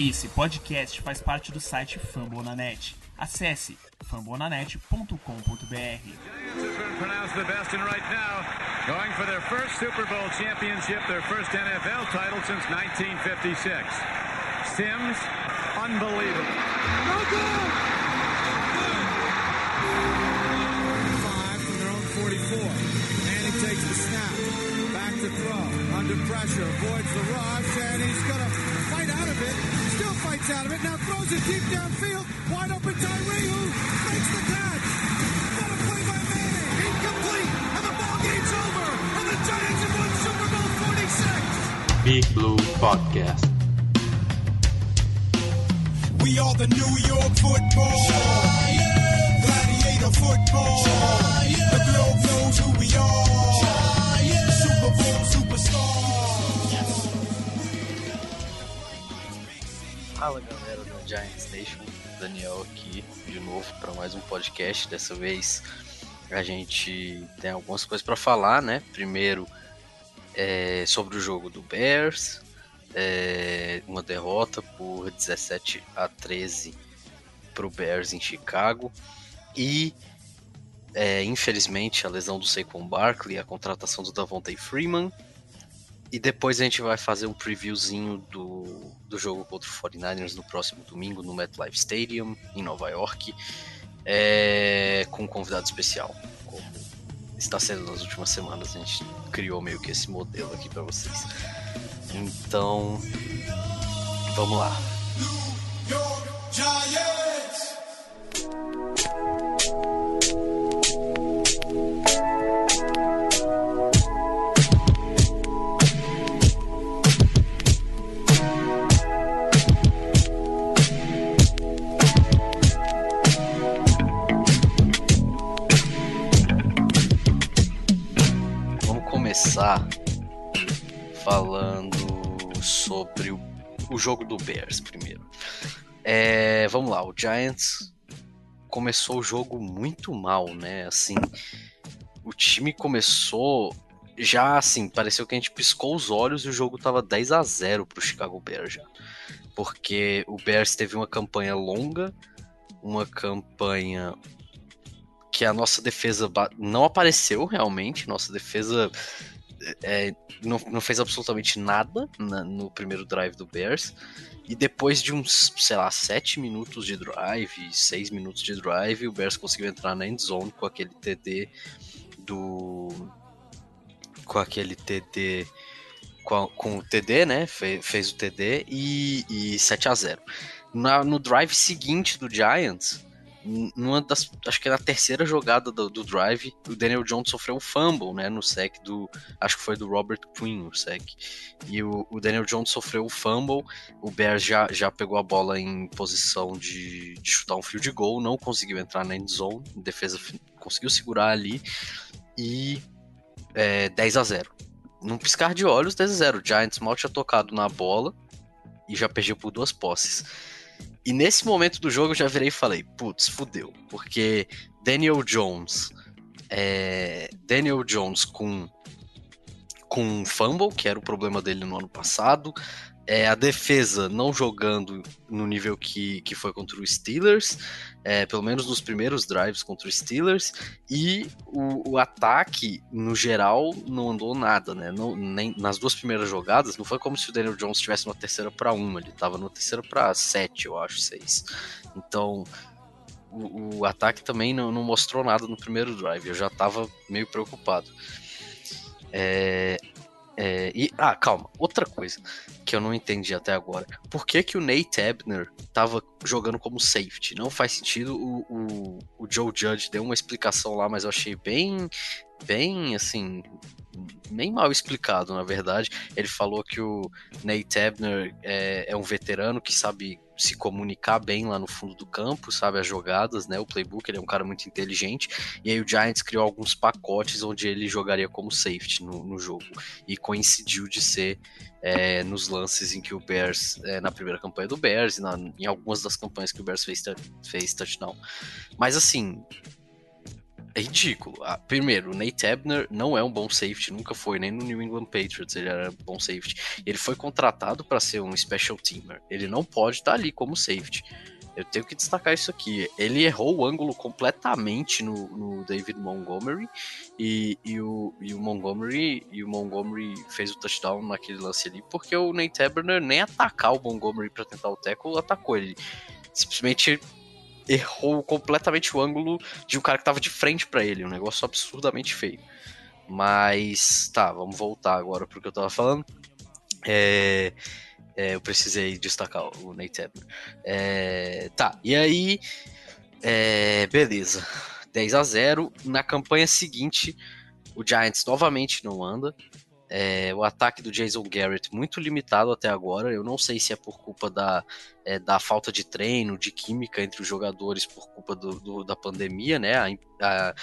Esse podcast faz parte do site Fambonanet. Acesse fambonanet.com.br. going for their first Super Bowl championship, their first NFL title since 1956. Sims, unbelievable. Five from their own 44. Manning takes the snap. Back to throw. Under pressure. Avoids the rush. And he's going to fight out of it. Still fights out of it. Now throws it deep downfield. Wide open Tyree who makes the catch. What a play by Manning. Incomplete. And the ball game's over. And the Giants have won Super Bowl 46. Big Blue Podcast. We are the New York football. Gladiator football. The globe knows who we are. Super Bowl superstars. Fala galera do Giants Nation, Daniel aqui de novo para mais um podcast. Dessa vez a gente tem algumas coisas para falar, né? Primeiro é sobre o jogo do Bears, é, uma derrota por 17 a 13 para o Bears em Chicago e é, infelizmente a lesão do Saquon Barkley, a contratação do Davontae Freeman e depois a gente vai fazer um previewzinho do, do jogo contra o 49ers no próximo domingo no MetLife Stadium, em Nova York, é, com um convidado especial. Como está sendo nas últimas semanas, a gente criou meio que esse modelo aqui para vocês. Então, vamos lá. York Giants. Começar falando sobre o, o jogo do Bears primeiro. É, vamos lá, o Giants começou o jogo muito mal, né? Assim, o time começou já assim, pareceu que a gente piscou os olhos e o jogo tava 10 a 0 pro Chicago Bears já. Porque o Bears teve uma campanha longa, uma campanha que a nossa defesa não apareceu realmente, nossa defesa é, não, não fez absolutamente nada na- no primeiro drive do Bears. E depois de uns, sei lá, 7 minutos de drive, 6 minutos de drive, o Bears conseguiu entrar na end zone com aquele TD do. Com aquele TD. Com, com o TD, né? Fe- fez o TD e, e 7 a 0 Na- No drive seguinte do Giants, numa das. Acho que na terceira jogada do, do drive, o Daniel Jones sofreu um fumble, né? No sec do. Acho que foi do Robert Quinn, o sec. E o, o Daniel Jones sofreu o fumble. O Bears já, já pegou a bola em posição de, de chutar um field goal, não conseguiu entrar na end zone. Defesa conseguiu segurar ali. E é, 10 a 0 Num piscar de olhos, 10 a 0 O Giants mal tinha tocado na bola e já perdia por duas posses. E nesse momento do jogo eu já virei e falei, putz, fudeu. Porque Daniel Jones. é, Daniel Jones com com um fumble, que era o problema dele no ano passado. É, a defesa não jogando no nível que, que foi contra o Steelers, é, pelo menos nos primeiros drives contra o Steelers, e o, o ataque, no geral, não andou nada, né? Não, nem, nas duas primeiras jogadas, não foi como se o Daniel Jones estivesse numa terceira para uma, ele estava numa terceira para sete, eu acho, seis. Então, o, o ataque também não, não mostrou nada no primeiro drive, eu já estava meio preocupado. É, é, e, ah, calma, outra coisa que eu não entendi até agora. Por que, que o Nate Ebner tava jogando como safety? Não faz sentido. O, o, o Joe Judge deu uma explicação lá, mas eu achei bem, bem, assim, bem mal explicado, na verdade. Ele falou que o Nate Ebner é, é um veterano que sabe se comunicar bem lá no fundo do campo, sabe as jogadas, né? O playbook, ele é um cara muito inteligente. E aí o Giants criou alguns pacotes onde ele jogaria como safety no, no jogo. E coincidiu de ser é, nos lances em que o Bears, é, na primeira campanha do Bears, e na, em algumas das campanhas que o Bears fez, fez touchdown. Mas assim, é ridículo. Ah, primeiro, o Nate Ebner não é um bom safety, nunca foi, nem no New England Patriots ele era bom safety. Ele foi contratado para ser um special teamer. Ele não pode estar tá ali como safety. Eu tenho que destacar isso aqui. Ele errou o ângulo completamente no, no David Montgomery e, e, o, e, o, Montgomery e o Montgomery fez o touchdown naquele lance ali porque o Nate Ebner nem atacar o Montgomery para tentar o tackle atacou ele. Simplesmente errou completamente o ângulo de um cara que tava de frente para ele, um negócio absurdamente feio. Mas tá, vamos voltar agora pro que eu tava falando. É, é, eu precisei destacar o Nate Ebner. É, tá, e aí, é, beleza. 10 a 0 Na campanha seguinte, o Giants novamente não anda. É, o ataque do Jason Garrett muito limitado até agora. Eu não sei se é por culpa da, é, da falta de treino, de química entre os jogadores por culpa do, do, da pandemia, né? A, a,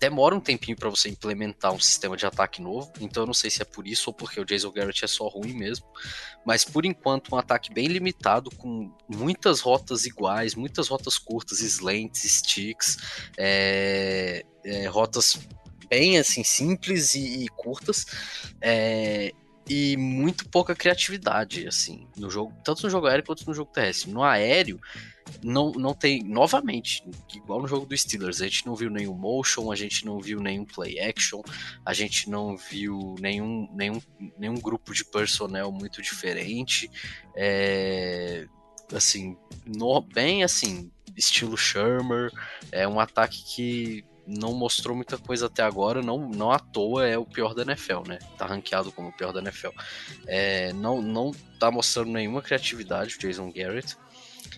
demora um tempinho para você implementar um sistema de ataque novo. Então eu não sei se é por isso ou porque o Jason Garrett é só ruim mesmo. Mas por enquanto um ataque bem limitado com muitas rotas iguais, muitas rotas curtas, slants, sticks, é, é, rotas bem assim simples e, e curtas. É, e muito pouca criatividade, assim, no jogo, tanto no jogo aéreo quanto no jogo terrestre. No aéreo, não, não tem, novamente, igual no jogo do Steelers, a gente não viu nenhum motion, a gente não viu nenhum play action, a gente não viu nenhum, nenhum, nenhum grupo de personnel muito diferente, é, assim, no, bem assim, estilo Shermer, é um ataque que não mostrou muita coisa até agora, não, não à toa é o pior da NFL, né? Tá ranqueado como o pior da NFL. É, não, não tá mostrando nenhuma criatividade o Jason Garrett.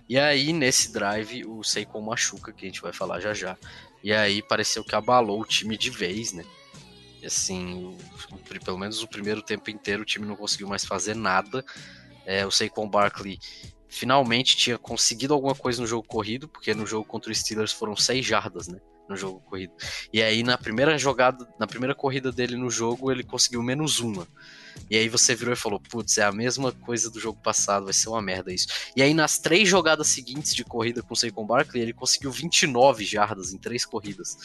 E aí, nesse drive, o Saquon machuca, que a gente vai falar já já. E aí pareceu que abalou o time de vez, né? E assim, o, pelo menos o primeiro tempo inteiro o time não conseguiu mais fazer nada. É, o Saquon Barkley finalmente tinha conseguido alguma coisa no jogo corrido, porque no jogo contra o Steelers foram seis jardas, né? No jogo corrido. E aí na primeira jogada, na primeira corrida dele no jogo, ele conseguiu menos uma. E aí você virou e falou, putz, é a mesma coisa do jogo passado, vai ser uma merda isso. E aí nas três jogadas seguintes de corrida com o Saquon Barkley, ele conseguiu 29 jardas em três corridas.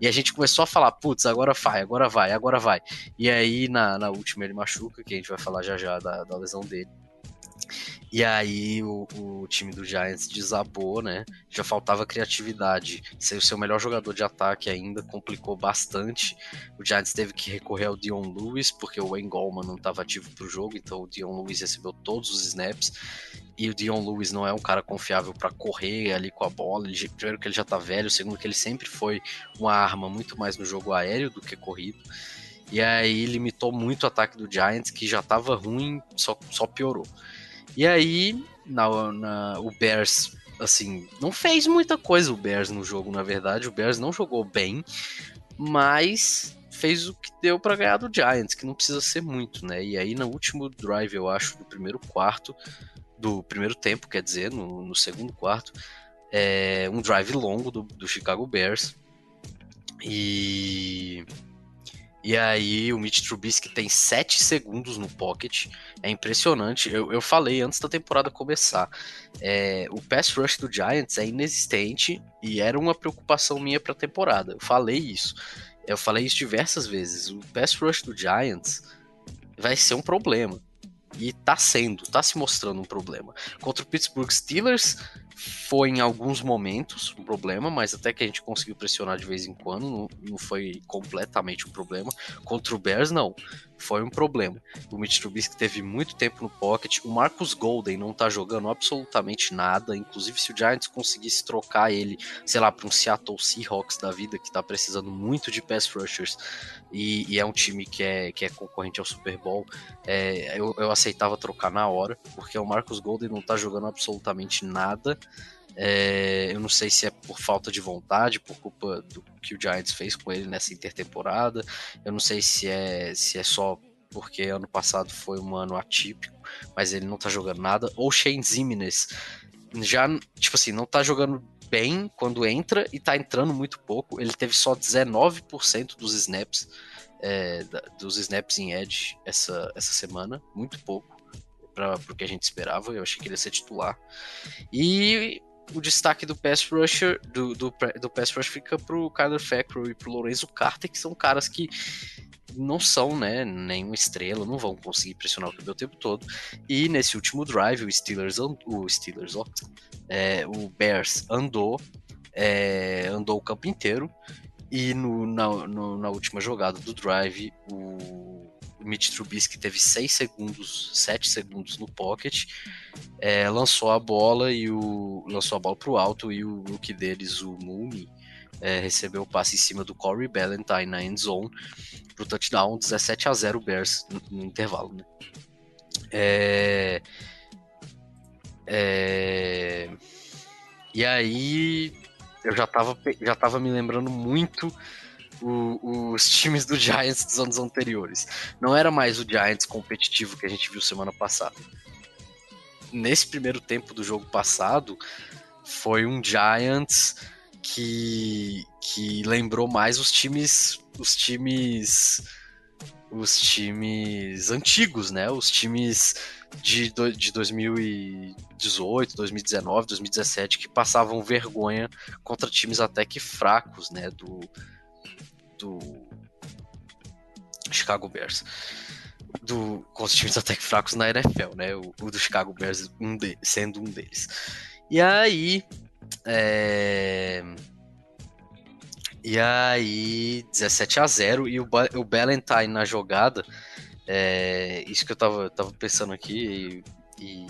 E a gente começou a falar, putz, agora vai, agora vai, agora vai. E aí na, na última ele machuca, que a gente vai falar já já da, da lesão dele. E aí o, o, time do Giants desabou, né? Já faltava criatividade. Ser o seu melhor jogador de ataque ainda complicou bastante. O Giants teve que recorrer ao Dion Lewis, porque o Wayne Gallman não estava ativo para o jogo, então o Dion Lewis recebeu todos os snaps. E o Dion Lewis não é um cara confiável para correr ali com a bola. Ele, primeiro que ele já tá velho, segundo que ele sempre foi uma arma muito mais no jogo aéreo do que corrido. E aí limitou muito o ataque do Giants, que já estava ruim, só, só piorou. E aí, na, na, o Bears, assim, não fez muita coisa o Bears no jogo, na verdade. O Bears não jogou bem, mas fez o que deu para ganhar do Giants, que não precisa ser muito, né? E aí, no último drive, eu acho, do primeiro quarto, do primeiro tempo, quer dizer, no, no segundo quarto, é um drive longo do, do Chicago Bears. E e aí o Mitch Trubisky tem 7 segundos no pocket. É impressionante. Eu, eu falei antes da temporada começar. É, o pass rush do Giants é inexistente e era uma preocupação minha para a temporada. Eu falei isso. Eu falei isso diversas vezes. O pass rush do Giants vai ser um problema. E tá sendo, tá se mostrando um problema. Contra o Pittsburgh Steelers, foi em alguns momentos um problema, mas até que a gente conseguiu pressionar de vez em quando, não, não foi completamente um problema. Contra o Bears, não foi um problema. O Mitch Trubisky teve muito tempo no pocket. O Marcus Golden não tá jogando absolutamente nada. Inclusive, se o Giants conseguisse trocar ele, sei lá, para um Seattle Seahawks da vida, que tá precisando muito de pass rushers, e, e é um time que é, que é concorrente ao Super Bowl, é, eu, eu aceitava trocar na hora, porque o Marcus Golden não tá jogando absolutamente nada. É, eu não sei se é por falta de vontade, por culpa do que o Giants fez com ele nessa intertemporada. Eu não sei se é, se é só porque ano passado foi um ano atípico, mas ele não tá jogando nada. Ou Shane Zimines já, tipo assim, não tá jogando bem quando entra e tá entrando muito pouco. Ele teve só 19% dos snaps, é, dos snaps em Edge essa, essa semana, muito pouco para o que a gente esperava. Eu achei que ele ia ser titular. E o destaque do pass rusher, do, do, do pass rush fica pro Kyler Fackrell e pro Lorenzo Carter, que são caras que não são, né, nenhuma estrela, não vão conseguir pressionar o QB o tempo todo. E nesse último drive, o Steelers, o Steelers, ó, é, o Bears andou, é, andou o campo inteiro. E no, na, no, na última jogada do drive, o Mitch Trubisky teve 6 segundos, 7 segundos no pocket, é, lançou a bola e o lançou a bola para o alto e o rookie deles, o Mooney, é, recebeu o passe em cima do Corey Ballantyne na end zone pro touchdown 17 a 0 Bears no, no intervalo, né? É, é, e aí eu já tava, já tava me lembrando muito o, os times do Giants dos anos anteriores. Não era mais o Giants competitivo que a gente viu semana passada. Nesse primeiro tempo do jogo passado, foi um Giants que, que lembrou mais os times os times os times antigos, né? Os times de, de 2018, 2019, 2017 que passavam vergonha contra times até que fracos, né? Do, do Chicago Bears. Do, com os times até que fracos na NFL, né? O, o do Chicago Bears um de, sendo um deles. E aí. É... E aí, 17 a 0 e o, o Ballantyne na jogada. É, isso que eu tava, tava pensando aqui e,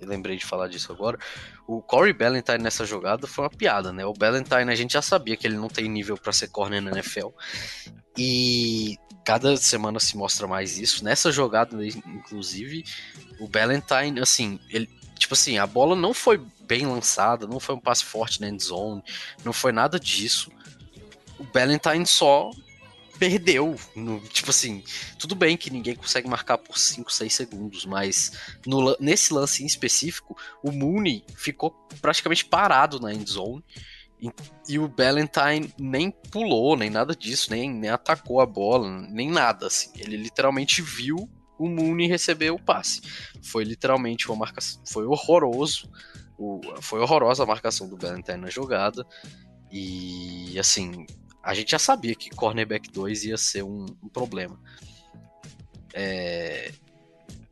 e lembrei de falar disso agora. O Corey Ballantyne nessa jogada foi uma piada, né? O Ballantyne a gente já sabia que ele não tem nível para ser corner na NFL. E cada semana se mostra mais isso. Nessa jogada, inclusive, o Ballantyne, assim, ele, tipo assim, a bola não foi bem lançada, não foi um passe forte na end zone, não foi nada disso o Ballantyne só perdeu. No, tipo assim, tudo bem que ninguém consegue marcar por 5, 6 segundos, mas no, nesse lance em específico, o Mooney ficou praticamente parado na end zone. E, o Ballantyne nem pulou, nem nada disso, nem, nem atacou a bola, nem nada. Assim. Ele literalmente viu o Mooney receber o passe. Foi literalmente uma marcação. Foi horroroso. O, foi horrorosa a marcação do Ballantyne na jogada. E assim, a gente já sabia que cornerback 2 ia ser um, um problema. É...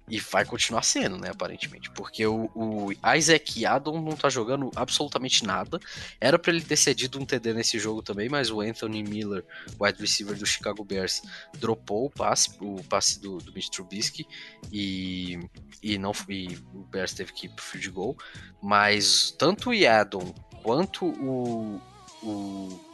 E vai continuar sendo, né, aparentemente. Porque o, o Isaac Adon não tá jogando absolutamente nada. Era para ele ter cedido um TD nesse jogo também, mas o Anthony Miller, wide receiver do Chicago Bears, dropou o passe, o passe do, do Mitch Trubisky e, e, não, e o Bears teve que ir pro field goal. Mas tanto o Yadon quanto o, o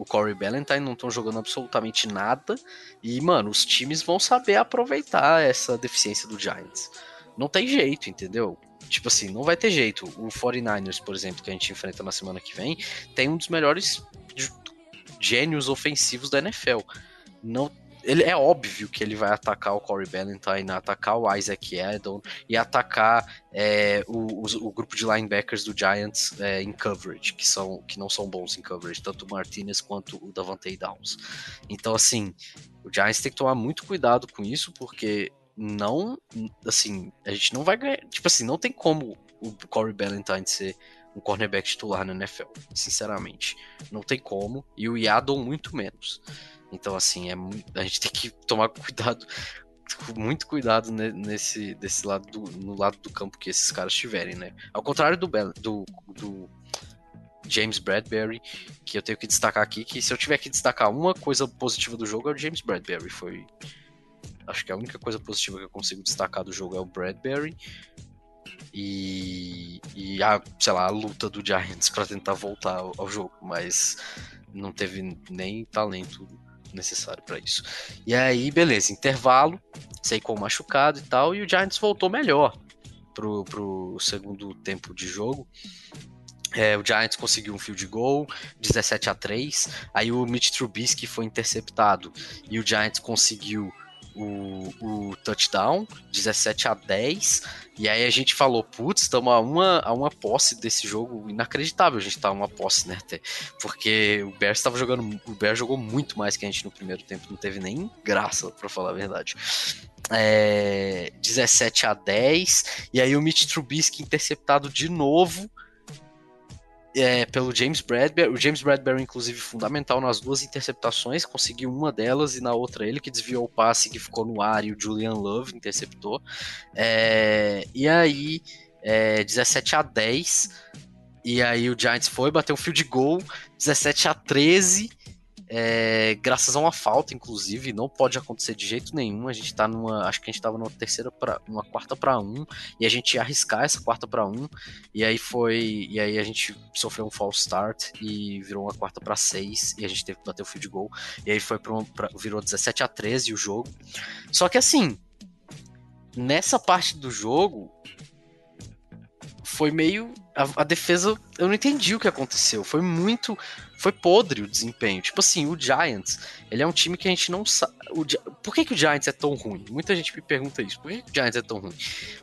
o Corey Ballantyne não estão jogando absolutamente nada. E, mano, os times vão saber aproveitar essa deficiência do Giants. Não tem jeito, entendeu? Tipo assim, não vai ter jeito. O 49ers, por exemplo, que a gente enfrenta na semana que vem, tem um dos melhores gênios ofensivos da NFL. Não ele é óbvio que ele vai atacar o Corey Ballantyne, atacar o Isaac Edon e atacar é, o, o, o, grupo de linebackers do Giants é, em coverage, que, são, que não são bons em coverage, tanto o Martinez quanto o Davante Downs. Então, assim, o Giants tem que tomar muito cuidado com isso, porque não, assim, a gente não vai ganhar, tipo assim, não tem como o Corey Ballantyne ser um cornerback titular na NFL, sinceramente. Não tem como, e o Yadon muito menos. Então, assim, é, a gente tem que tomar cuidado, muito cuidado nesse desse lado do, no lado do campo que esses caras tiverem, né? Ao contrário do, do, do James Bradbury, que eu tenho que destacar aqui, que se eu tiver que destacar uma coisa positiva do jogo é o James Bradbury. Foi. Acho que a única coisa positiva que eu consigo destacar do jogo é o Bradbury. E, e a, sei lá, a luta do Giants para tentar voltar ao, ao jogo, mas não teve nem talento necessário para isso. E aí, beleza, intervalo, com machucado e tal, e o Giants voltou melhor pro, pro segundo tempo de jogo. É, o Giants conseguiu um field goal, 17 a 3. Aí o Mitch Trubisky foi interceptado e o Giants conseguiu o, o touchdown, 17 a 10. E aí a gente falou, putz, estamos a uma, a uma posse desse jogo inacreditável. A gente tá a uma posse, né? Porque o Bears estava jogando. O Bears jogou muito mais que a gente no primeiro tempo. Não teve nem graça, para falar a verdade. É, 17 a 10. E aí o Mitch Trubisky interceptado de novo. É, pelo James Bradbury. O James Bradbury, inclusive, fundamental nas duas interceptações, conseguiu uma delas e na outra ele que desviou o passe que ficou no ar e o Julian Love interceptou. É, e aí, é, 17 a 10. E aí o Giants foi, bateu um field goal, 17 a 13 é, graças a uma falta, inclusive, não pode acontecer de jeito nenhum. A gente tá numa. Acho que a gente tava numa terceira para uma quarta para um, e a gente ia arriscar essa quarta para um, e aí foi. E aí a gente sofreu um false start e virou uma quarta para seis, e a gente teve que bater o field goal. E aí foi pra, pra, virou 17 a 13 o jogo. Só que assim, nessa parte do jogo, foi meio. A, a, defesa. Eu não entendi o que aconteceu. Foi muito. Foi podre o desempenho. Tipo assim, o Giants, ele é um time que a gente não sabe. Por que, que o Giants é tão ruim? Muita gente me pergunta isso. Por que, que o Giants é tão ruim?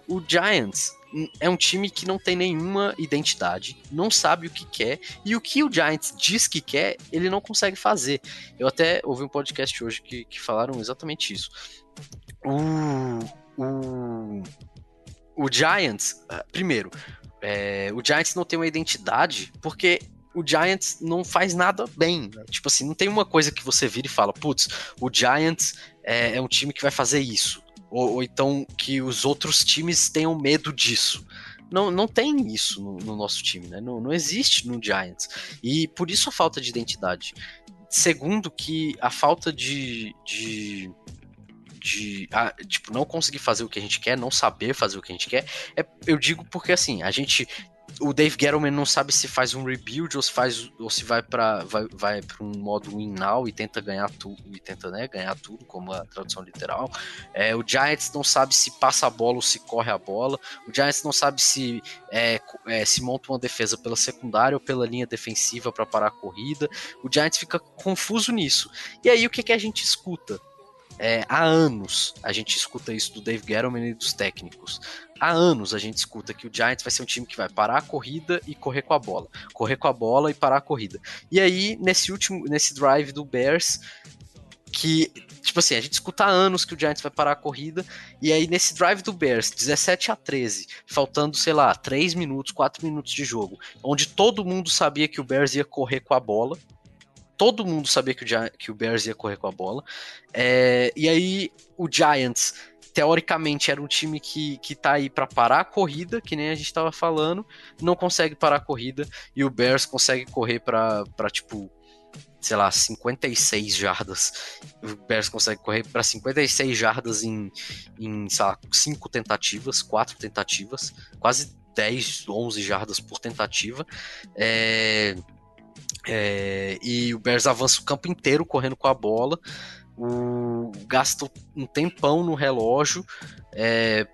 O Giants é um time que não tem nenhuma identidade, não sabe o que quer, e o que o Giants diz que quer, ele não consegue fazer. Eu até ouvi um podcast hoje que, que falaram exatamente isso. O, o, o Giants, ah, primeiro, é, o Giants não tem uma identidade porque o Giants não faz nada bem. Né? Tipo assim, não tem uma coisa que você vira e fala, putz, o Giants é, é um time que vai fazer isso. Ou, ou, então que os outros times tenham medo disso. Não, não tem isso no, no nosso time, né? Não, não existe no Giants. E por isso a falta de identidade. Segundo, que a falta de, de de tipo não conseguir fazer o que a gente quer, não saber fazer o que a gente quer, é, eu digo porque assim, a gente o Dave Gettleman não sabe se faz um rebuild ou se faz ou se vai para vai, vai para um modo win now e tenta ganhar tudo e tenta né, ganhar tudo como a tradução literal. É, o Giants não sabe se passa a bola ou se corre a bola. O Giants não sabe se é, é, se monta uma defesa pela secundária ou pela linha defensiva para parar a corrida. O Giants fica confuso nisso. E aí o que, que a gente escuta? É, há anos a gente escuta isso do Dave Gettleman e dos técnicos. Há anos a gente escuta que o Giants vai ser um time que vai parar a corrida e correr com a bola. Correr com a bola e parar a corrida. E aí, nesse último, nesse drive do Bears, que, tipo assim, a gente escuta há anos que o Giants vai parar a corrida, e aí nesse drive do Bears, 17 a 13, faltando, sei lá, 3 minutos, 4 minutos de jogo, onde todo mundo sabia que o Bears ia correr com a bola, todo mundo sabia que o, que o Bears ia correr com a bola. É, e aí o Giants, teoricamente, era um time que, que tá aí para parar a corrida, que nem a gente tava falando, não consegue parar a corrida, e o Bears consegue correr para tipo, sei lá, 56 jardas. O Bears consegue correr para 56 jardas em, em, sei lá, 5 tentativas, 4 tentativas, quase 10, 11 jardas por tentativa. É é, e o Bears avança o campo inteiro correndo com a bola. O, gasta um tempão no relógio, é,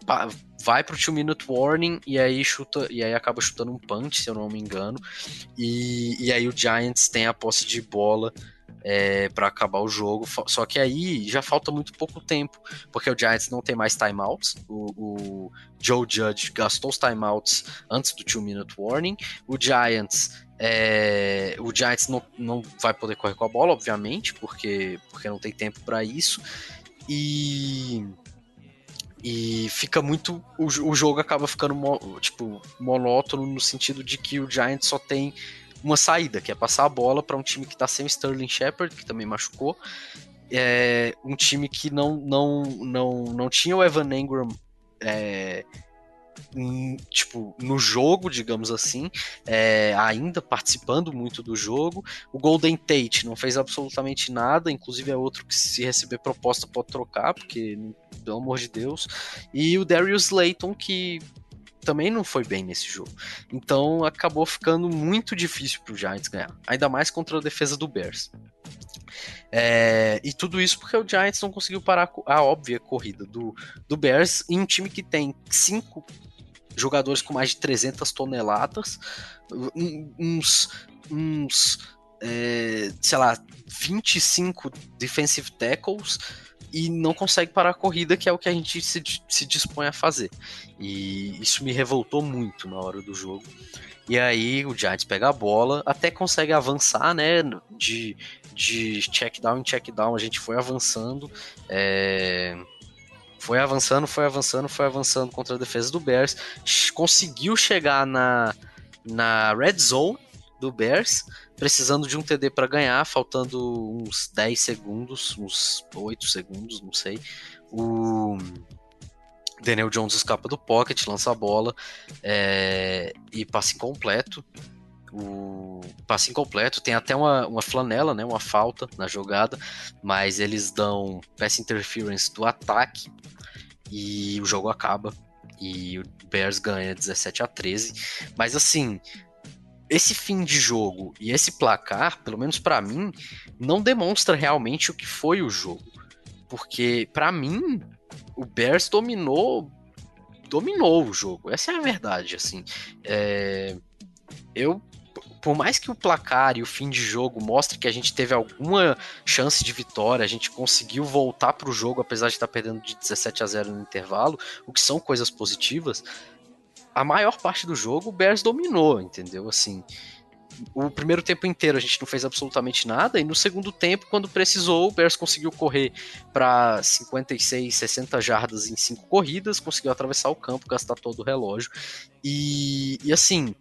vai pro 2 minute warning e aí chuta e aí acaba chutando um punch, se eu não me engano. E, e aí o Giants tem a posse de bola é, para acabar o jogo. Só que aí já falta muito pouco tempo, porque o Giants não tem mais timeouts. O, o Joe Judge gastou os timeouts antes do 2 minute warning. O Giants é, o Giants não, não vai poder correr com a bola, obviamente, porque, porque não tem tempo para isso. E e fica muito o, o jogo acaba ficando tipo monótono no sentido de que o Giants só tem uma saída, que é passar a bola para um time que está sem o Sterling Shepard, que também machucou. É, um time que não, não, não, não tinha o Evan Engram é, tipo, no jogo, digamos assim, é, ainda participando muito do jogo. O Golden Tate não fez absolutamente nada, inclusive é outro que se receber proposta pode trocar, porque, pelo amor de Deus. E o Darius Layton, que também não foi bem nesse jogo. Então acabou ficando muito difícil para o Giants ganhar, ainda mais contra a defesa do Bears. É, e tudo isso porque o Giants não conseguiu parar a óbvia corrida do, do Bears em um time que tem cinco jogadores com mais de 300 toneladas, uns, uns é, sei lá, 25 defensive tackles, e não consegue parar a corrida, que é o que a gente se, se dispõe a fazer. E isso me revoltou muito na hora do jogo. E aí o Giants pega a bola, até consegue avançar, né? De, de check down em check down, a gente foi avançando. É, foi avançando, foi avançando, foi avançando contra a defesa do Bears. Conseguiu chegar na, na red zone do Bears, precisando de um TD para ganhar, faltando uns 10 segundos, uns 8 segundos, não sei. O Daniel Jones escapa do pocket, lança a bola é, e passe incompleto. O passe incompleto tem até uma, uma flanela, né, uma falta na jogada, mas eles dão pass interference do ataque e o jogo acaba e o Bears ganha 17 a 13. Mas assim, esse fim de jogo e esse placar, pelo menos para mim, não demonstra realmente o que foi o jogo. Porque para mim, o Bears dominou dominou o jogo. Essa é a verdade, assim. É, eu por mais que o placar e o fim de jogo mostre que a gente teve alguma chance de vitória, a gente conseguiu voltar para o jogo apesar de estar perdendo de 17 a 0 no intervalo, o que são coisas positivas. A maior parte do jogo o Bears dominou, entendeu? Assim, o primeiro tempo inteiro a gente não fez absolutamente nada, e no segundo tempo, quando precisou, o Bears conseguiu correr para 56, 60 jardas em cinco corridas, conseguiu atravessar o campo, gastar todo o relógio. E, e assim,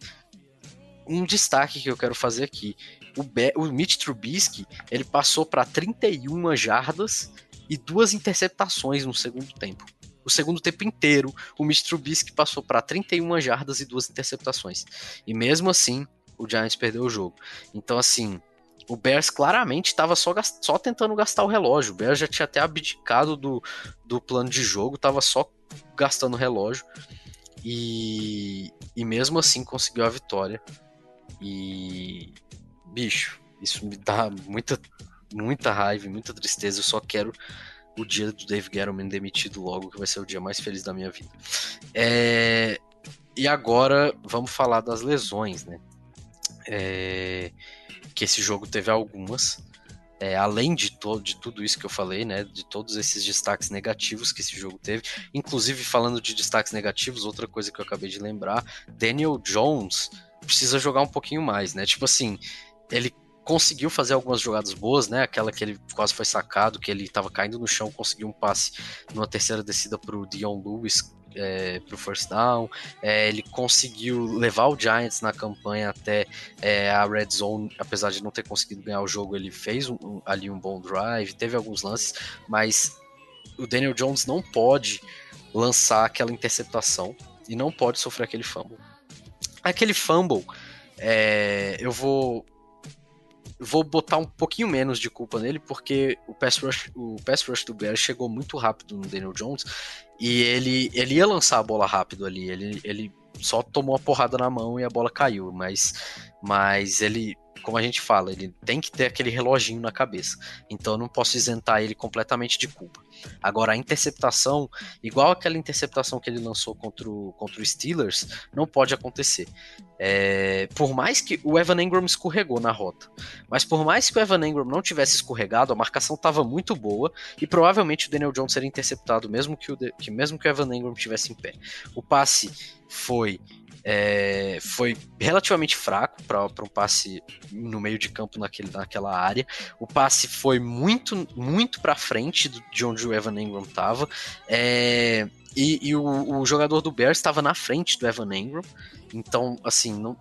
um destaque que eu quero fazer aqui. O, Be o Mitch Trubisky, ele passou para 31 jardas e duas interceptações no segundo tempo. O segundo tempo inteiro, o Mitch Trubisky passou para 31 jardas e duas interceptações. E mesmo assim, o Giants perdeu o jogo. Então, assim, o Bears claramente estava só, só tentando gastar o relógio. O Bears já tinha até abdicado do, do plano de jogo, estava só gastando o relógio. E, e mesmo assim conseguiu a vitória. E. Bicho, isso me dá muita, muita raiva, muita tristeza. Eu só quero o dia do Dave Gettleman demitido logo, que vai ser o dia mais feliz da minha vida. É... E agora vamos falar das lesões, né? É... Que esse jogo teve algumas. É, além de, de tudo isso que eu falei, né, de todos esses destaques negativos que esse jogo teve, inclusive falando de destaques negativos, outra coisa que eu acabei de lembrar, Daniel Jones precisa jogar um pouquinho mais, né? Tipo assim, ele conseguiu fazer algumas jogadas boas, né? Aquela que ele quase foi sacado, que ele estava caindo no chão, conseguiu um passe numa terceira descida para o Dion Lewis é, para o first down. É, ele conseguiu levar o Giants na campanha até é, a red zone, apesar de não ter conseguido ganhar o jogo, ele fez um, um, ali um bom drive, teve alguns lances, mas o Daniel Jones não pode lançar aquela interceptação e não pode sofrer aquele fumble. Aquele fumble, é, eu vou vou botar um pouquinho menos de culpa nele, porque o pass rush, o pass rush do Bears chegou muito rápido no Daniel Jones e ele, ele ia lançar a bola rápido ali. Ele, ele só tomou a porrada na mão e a bola caiu, mas, mas ele como a gente fala, ele tem que ter aquele reloginho na cabeça. Então eu não posso isentar ele completamente de culpa. Agora, a interceptação, igual aquela interceptação que ele lançou contra o, contra o Steelers, não pode acontecer. É, por mais que o Evan Engram escorregou na rota, mas por mais que o Evan Engram não tivesse escorregado, a marcação estava muito boa e provavelmente o Daniel Jones seria interceptado mesmo que o, que, mesmo que o Evan Engram estivesse em pé. O passe foi é, foi relativamente fraco para um passe no meio de campo naquele, naquela área. O passe foi muito, muito para frente de onde o Evan Engram estava. É, e, e o, o, jogador do Bears estava na frente do Evan Engram. Então, assim, não,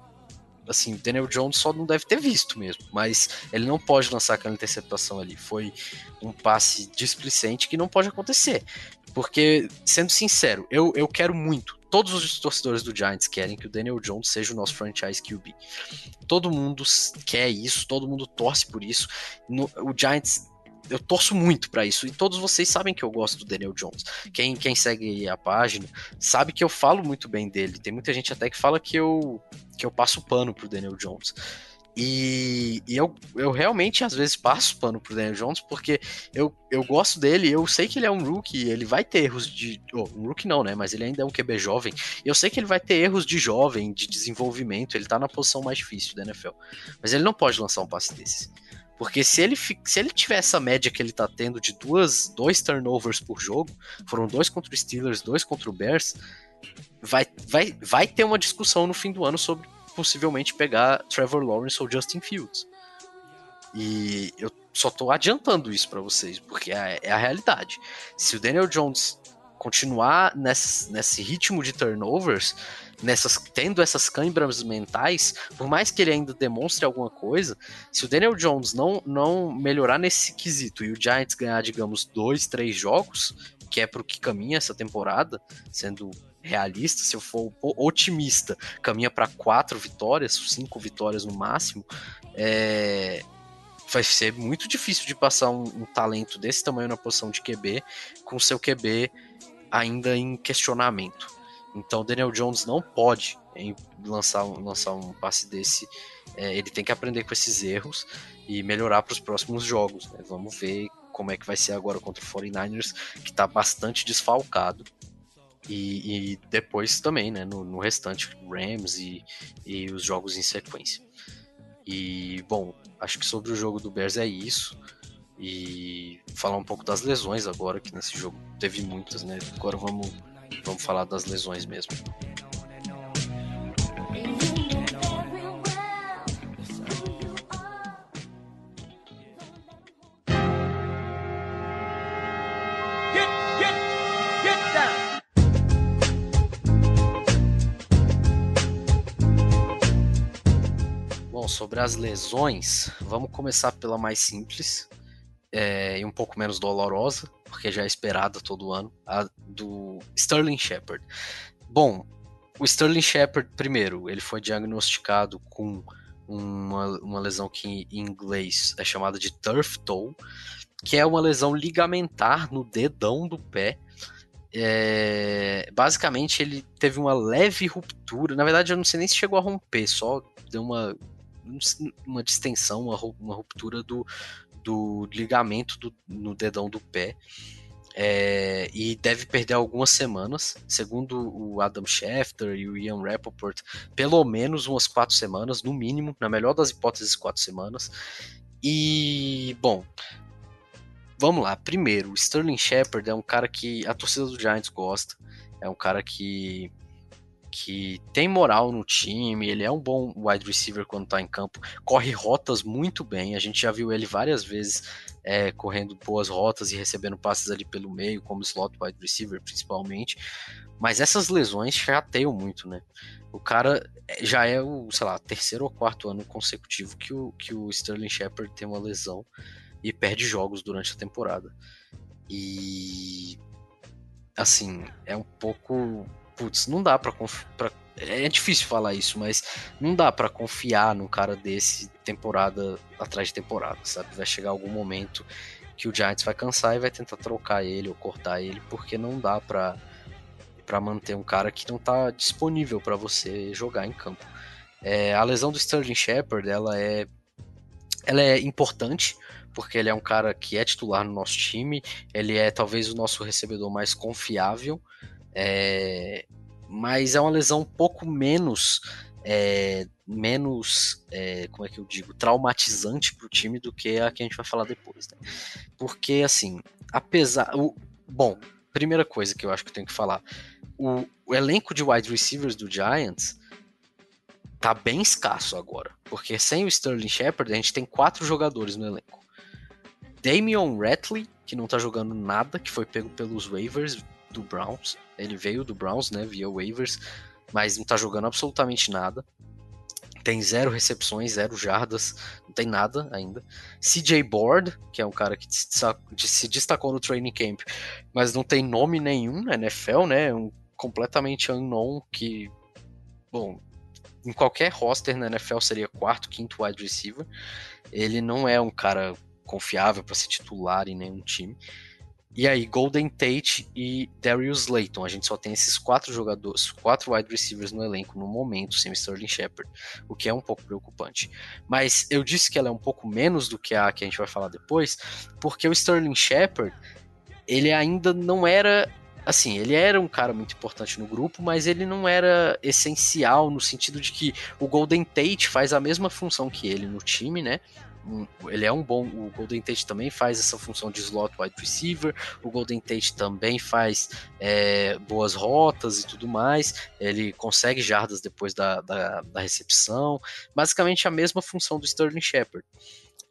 assim, Daniel Jones só não deve ter visto mesmo, mas ele não pode lançar aquela interceptação ali. Foi um passe displicente que não pode acontecer. Porque, sendo sincero, eu, eu quero muito todos os torcedores do Giants querem que o Daniel Jones seja o nosso franchise QB. Todo mundo quer isso, todo mundo torce por isso. No, o Giants eu torço muito para isso. E todos vocês sabem que eu gosto do Daniel Jones. Quem, quem segue a página sabe que eu falo muito bem dele. Tem muita gente até que fala que eu, que eu passo pano pro Daniel Jones. E, e, eu, eu realmente às vezes passo pano pro Daniel Jones porque eu, eu gosto dele, eu sei que ele é um rookie, ele vai ter erros de. Oh, um rookie não, né? Mas ele ainda é um QB jovem. Eu sei que ele vai ter erros de jovem, de desenvolvimento, ele tá na posição mais difícil da NFL. Mas ele não pode lançar um passe desse. Porque se ele, se ele tiver essa média que ele tá tendo de duas, dois turnovers por jogo, foram dois contra o Steelers, dois contra o Bears, vai, vai, vai ter uma discussão no fim do ano sobre possivelmente pegar Trevor Lawrence ou Justin Fields. E eu só tô adiantando isso para vocês, porque é, é, a realidade. Se o Daniel Jones continuar nesse, nesse ritmo de turnovers, nessas tendo essas câimbras mentais, por mais que ele ainda demonstre alguma coisa, se o Daniel Jones não, não melhorar nesse quesito e o Giants ganhar, digamos, dois, três jogos, que é pro que caminha essa temporada, sendo realista, se eu for otimista, caminha para quatro vitórias, cinco vitórias no máximo, é, vai ser muito difícil de passar um, um, talento desse tamanho na posição de QB com seu QB ainda em questionamento. Então, Daniel Jones não pode lançar, lançar um passe desse. É, ele tem que aprender com esses erros e melhorar para os próximos jogos. Né? Vamos ver como é que vai ser agora contra o 49ers, que está bastante desfalcado. E, e, depois também, né, no, no restante, Rams e, e os jogos em sequência. E, bom, acho que sobre o jogo do Bears é isso. E falar um pouco das lesões agora, que nesse jogo teve muitas, né? Agora vamos, vamos falar das lesões mesmo. Sobre as lesões, vamos começar pela mais simples é, e um pouco menos dolorosa, porque já é esperada todo ano, a do Sterling Shepard. Bom, o Sterling Shepard, primeiro, ele foi diagnosticado com uma, uma lesão que em inglês é chamada de turf toe, que é uma lesão ligamentar no dedão do pé. É, basicamente, ele teve uma leve ruptura. Na verdade, eu não sei nem se chegou a romper, só deu uma uma distensão, uma, ruptura do, do ligamento do, no dedão do pé. É, e deve perder algumas semanas, segundo o Adam Schefter e o Ian Rappaport, pelo menos umas quatro semanas, no mínimo, na melhor das hipóteses, quatro semanas. E, bom, vamos lá. Primeiro, o Sterling Shepard é um cara que a torcida do Giants gosta, é um cara que que tem moral no time, ele é um bom wide receiver quando tá em campo, corre rotas muito bem, a gente já viu ele várias vezes é, correndo boas rotas e recebendo passes ali pelo meio, como slot wide receiver principalmente, mas essas lesões chateiam muito, né? O cara é, já é o, sei lá, terceiro ou quarto ano consecutivo que o, que o Sterling Shepard tem uma lesão e perde jogos durante a temporada. E assim, é um pouco putz, não dá pra, pra é difícil falar isso, mas não dá para confiar num cara desse temporada atrás de temporada, sabe? Vai chegar algum momento que o Giants vai cansar e vai tentar trocar ele ou cortar ele, porque não dá para para manter um cara que não tá disponível para você jogar em campo. É, a lesão do Sterling Shepard, ela é ela é importante, porque ele é um cara que é titular no nosso time, ele é talvez o nosso recebedor mais confiável, é, mas é uma lesão um pouco menos é, menos, é, como é que eu digo, traumatizante para o time do que a que a gente vai falar depois, né? Porque, assim, apesar... O, bom, primeira coisa que eu acho que eu tenho que falar, o, o elenco de wide receivers do Giants tá bem escasso agora, porque sem o Sterling Shepard a gente tem quatro jogadores no elenco. Damian Ratley, que não tá jogando nada, que foi pego pelos waivers, do Browns. Ele veio do Browns, né, via waivers, mas não tá jogando absolutamente nada. Tem zero recepções, zero jardas, não tem nada ainda. CJ Board, que é um cara que se destacou no training camp, mas não tem nome nenhum na NFL, né? Um completamente unknown que, bom, em qualquer roster na NFL seria quarto, quinto wide receiver. Ele não é um cara confiável para ser titular em nenhum time. E aí, Golden Tate e Darius Slayton. A gente só tem esses quatro jogadores, quatro wide receivers no elenco no momento, sem Sterling Shepard, o que é um pouco preocupante. Mas eu disse que ela é um pouco menos do que a que a gente vai falar depois, porque o Sterling Shepard, ele ainda não era assim, ele era um cara muito importante no grupo, mas ele não era essencial no sentido de que o Golden Tate faz a mesma função que ele no time, né? Ele é um bom. O Golden Tate também faz essa função de slot wide receiver. O Golden Tate também faz é, boas rotas e tudo mais. Ele consegue jardas depois da, da, da, recepção. Basicamente a mesma função do Sterling Shepard.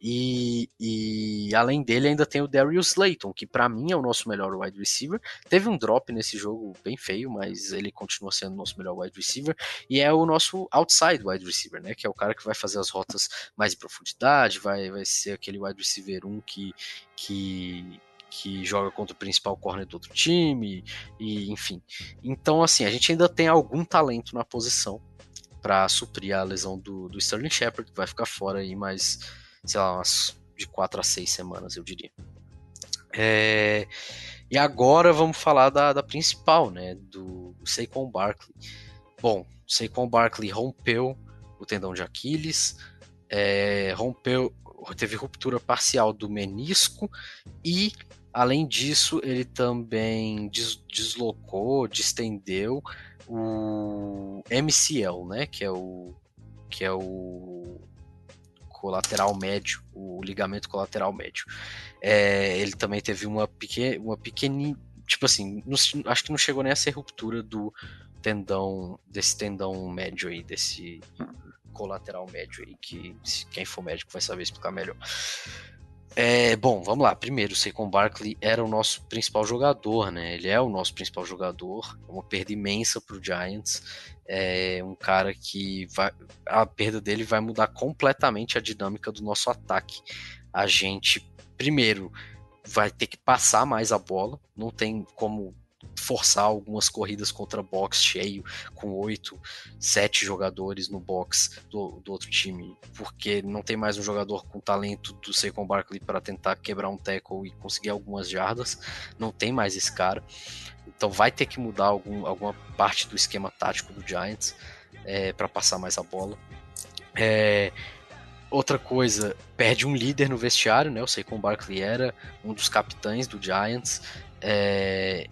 E, e além dele ainda tem o Darius Slayton, que para mim é o nosso melhor wide receiver. Teve um drop nesse jogo bem feio, mas ele continua sendo o nosso melhor wide receiver. E é o nosso outside wide receiver, né? Que é o cara que vai fazer as rotas mais em profundidade, vai, vai ser aquele wide receiver 1 que, que que joga contra o principal corner do outro time, e enfim. Então, assim, a gente ainda tem algum talento na posição para suprir a lesão do, do Sterling Shepard, que vai ficar fora aí mais, sei lá, umas de 4 a 6 semanas, eu diria. É, e agora vamos falar da, da principal, né, do Saquon Barkley. Bom, Saquon Barkley rompeu o tendão de Aquiles, é, rompeu, teve ruptura parcial do menisco e Além disso, ele também des deslocou, distendeu o MCL, né, que é o que é o colateral médio, o ligamento colateral médio. É, ele também teve uma pequena, uma pequena, tipo assim, não, acho que não chegou nem a ser ruptura do tendão, desse tendão médio aí, desse colateral médio aí, que quem for médico vai saber explicar melhor. É, bom, vamos lá. Primeiro, o Saquon Barkley era o nosso principal jogador, né? Ele é o nosso principal jogador. É uma perda imensa para o Giants. É um cara que vai, a perda dele vai mudar completamente a dinâmica do nosso ataque. A gente, primeiro, vai ter que passar mais a bola. Não tem como forçar algumas corridas contra box cheio, com oito, sete jogadores no box do, do, outro time, porque não tem mais um jogador com talento do Saquon Barkley para tentar quebrar um tackle e conseguir algumas jardas, não tem mais esse cara. Então vai ter que mudar algum, alguma parte do esquema tático do Giants é, para passar mais a bola. É, outra coisa, perde um líder no vestiário, né? O Saquon Barkley era um dos capitães do Giants. É,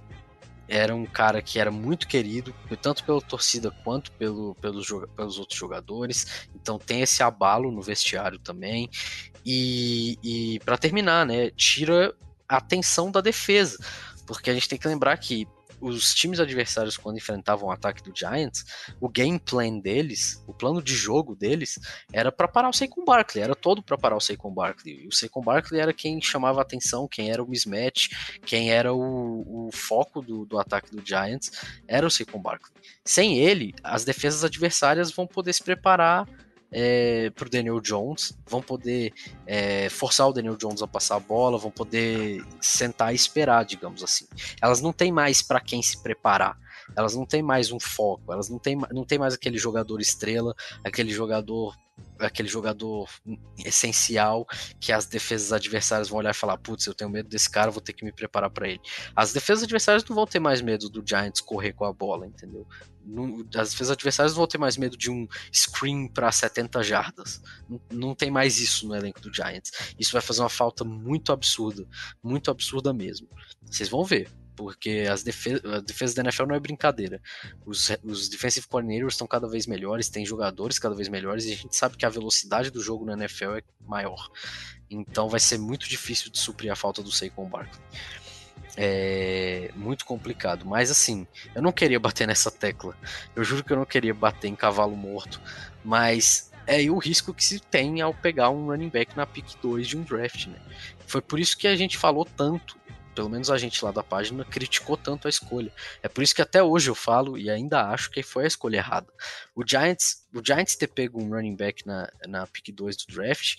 era um cara que era muito querido, tanto pela torcida quanto pelo, pelos, pelos outros jogadores. Então tem esse abalo no vestiário também. E, e para terminar, né, tira a atenção da defesa. Porque a gente tem que lembrar que os times adversários, quando enfrentavam o ataque do Giants, o game plan deles, o plano de jogo deles, era para parar o Saquon Barkley, era todo para parar o Saquon Barkley. O Saquon Barkley era quem chamava atenção, quem era o mismatch, quem era o, o foco do, do ataque do Giants, era o Saquon Barkley. Sem ele, as defesas adversárias vão poder se preparar é, para o Daniel Jones, vão poder é, forçar o Daniel Jones a passar a bola, vão poder sentar e esperar, digamos assim. Elas não têm mais para quem se preparar, elas não têm mais um foco, elas não têm, não têm mais aquele jogador estrela, aquele jogador aquele jogador essencial que as defesas adversárias vão olhar e falar: putz, eu tenho medo desse cara, vou ter que me preparar para ele. As defesas adversárias não vão ter mais medo do Giants correr com a bola, entendeu? as defesas adversárias não vão ter mais medo de um screen para 70 jardas. Não, não, tem mais isso no elenco do Giants. Isso vai fazer uma falta muito absurda, muito absurda mesmo. Vocês vão ver porque as defesas, a defesa da NFL não é brincadeira. Os, os defensive coordinators estão cada vez melhores, tem jogadores cada vez melhores, e a gente sabe que a velocidade do jogo na NFL é maior. Então vai ser muito difícil de suprir a falta do Saquon Barkley. É muito complicado, mas assim, eu não queria bater nessa tecla. Eu juro que eu não queria bater em cavalo morto, mas é o risco que se tem ao pegar um running back na pick 2 de um draft, né? Foi por isso que a gente falou tanto pelo menos a gente lá da página, criticou tanto a escolha. É por isso que até hoje eu falo e ainda acho que foi a escolha errada. O Giants, o Giants ter pego um running back na, na pick 2 do draft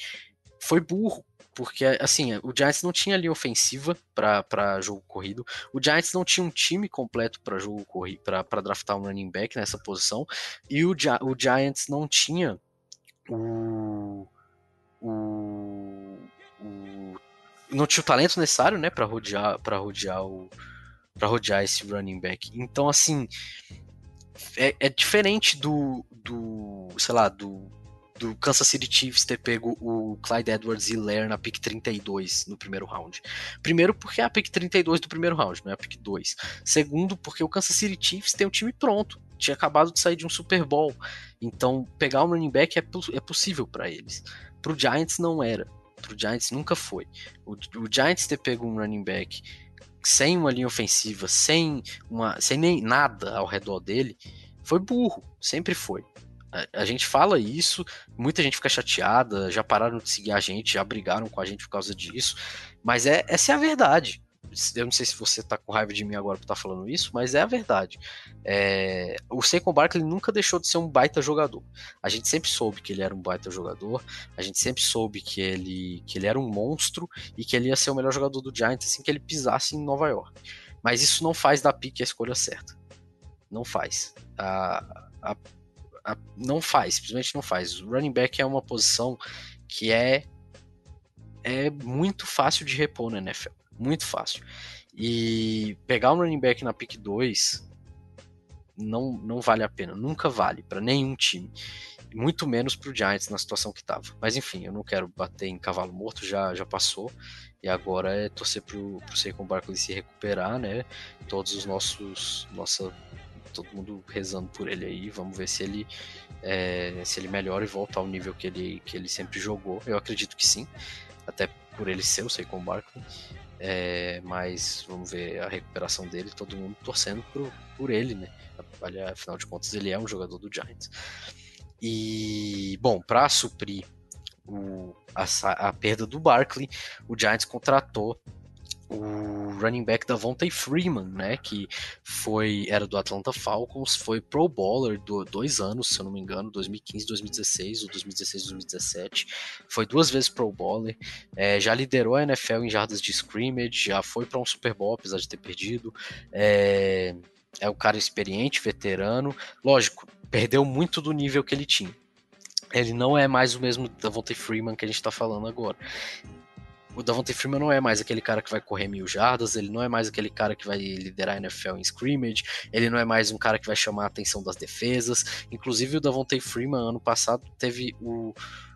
foi burro. Porque, assim, o Giants não tinha linha ofensiva para jogo corrido. O Giants não tinha um time completo para jogo corrido, para draftar um running back nessa posição. E o, o Giants não tinha o, o, o não tinha o talento necessário, né, para rodear, para rodear o para rodear esse running back. Então, assim, é, é, diferente do, do, sei lá, do, do Kansas City Chiefs ter pego o Clyde Edwards Helaire na pick 32 no primeiro round. Primeiro, porque é a pick 32 do primeiro round, não é a pick 2. Segundo, porque o Kansas City Chiefs tem o time pronto. Tinha acabado de sair de um Super Bowl. Então, pegar um running back é, é possível para eles. Pro Giants não era pro Giants nunca foi. O, o Giants ter pego um running back sem uma linha ofensiva, sem, uma, sem nem nada ao redor dele, foi burro, sempre foi. A, a, gente fala isso, muita gente fica chateada, já pararam de seguir a gente, já brigaram com a gente por causa disso, mas é, essa é a verdade. Eu não sei se você tá com raiva de mim agora por estar tá falando isso, mas é a verdade. É, o Saquon Barkley nunca deixou de ser um baita jogador. A gente sempre soube que ele era um baita jogador, a gente sempre soube que ele, que ele era um monstro e que ele ia ser o melhor jogador do Giants assim que ele pisasse em Nova York. Mas isso não faz da pique a escolha certa. Não faz. A, a, a, não faz, simplesmente não faz. O running back é uma posição que é, é muito fácil de repor na NFL. Muito fácil. E pegar um running back na pick 2 não, não vale a pena. Nunca vale para nenhum time. Muito menos para o Giants na situação que estava. Mas enfim, eu não quero bater em cavalo morto, já, já passou. E agora é torcer pro, pro Saquon Barkley se recuperar, né? Todos os nossos. Nossa, todo mundo rezando por ele aí. Vamos ver se ele é, se ele melhora e volta ao nível que ele, que ele sempre jogou. Eu acredito que sim. Até por ele ser o Saquon Barkley. É, mas vamos ver a recuperação dele, todo mundo torcendo por, por ele, né? Afinal de contas, ele é um jogador do Giants. E, bom, para suprir o, a, a, perda do Barkley, o Giants contratou o running back da Vontae Freeman, né, que foi era do Atlanta Falcons, foi Pro Bowler do dois anos, se eu não me engano, 2015, 2016 ou 2016, 2017, foi duas vezes Pro Bowler, é, já liderou a NFL em jardas de scrimmage, já foi para um Super Bowl apesar de ter perdido, é, é um cara experiente, veterano, lógico, perdeu muito do nível que ele tinha. Ele não é mais o mesmo Davonte Freeman que a gente tá falando agora. O Davonte Freeman não é mais aquele cara que vai correr mil jardas, ele não é mais aquele cara que vai liderar a NFL em scrimmage, ele não é mais um cara que vai chamar a atenção das defesas. Inclusive o Davonte Freeman ano passado teve o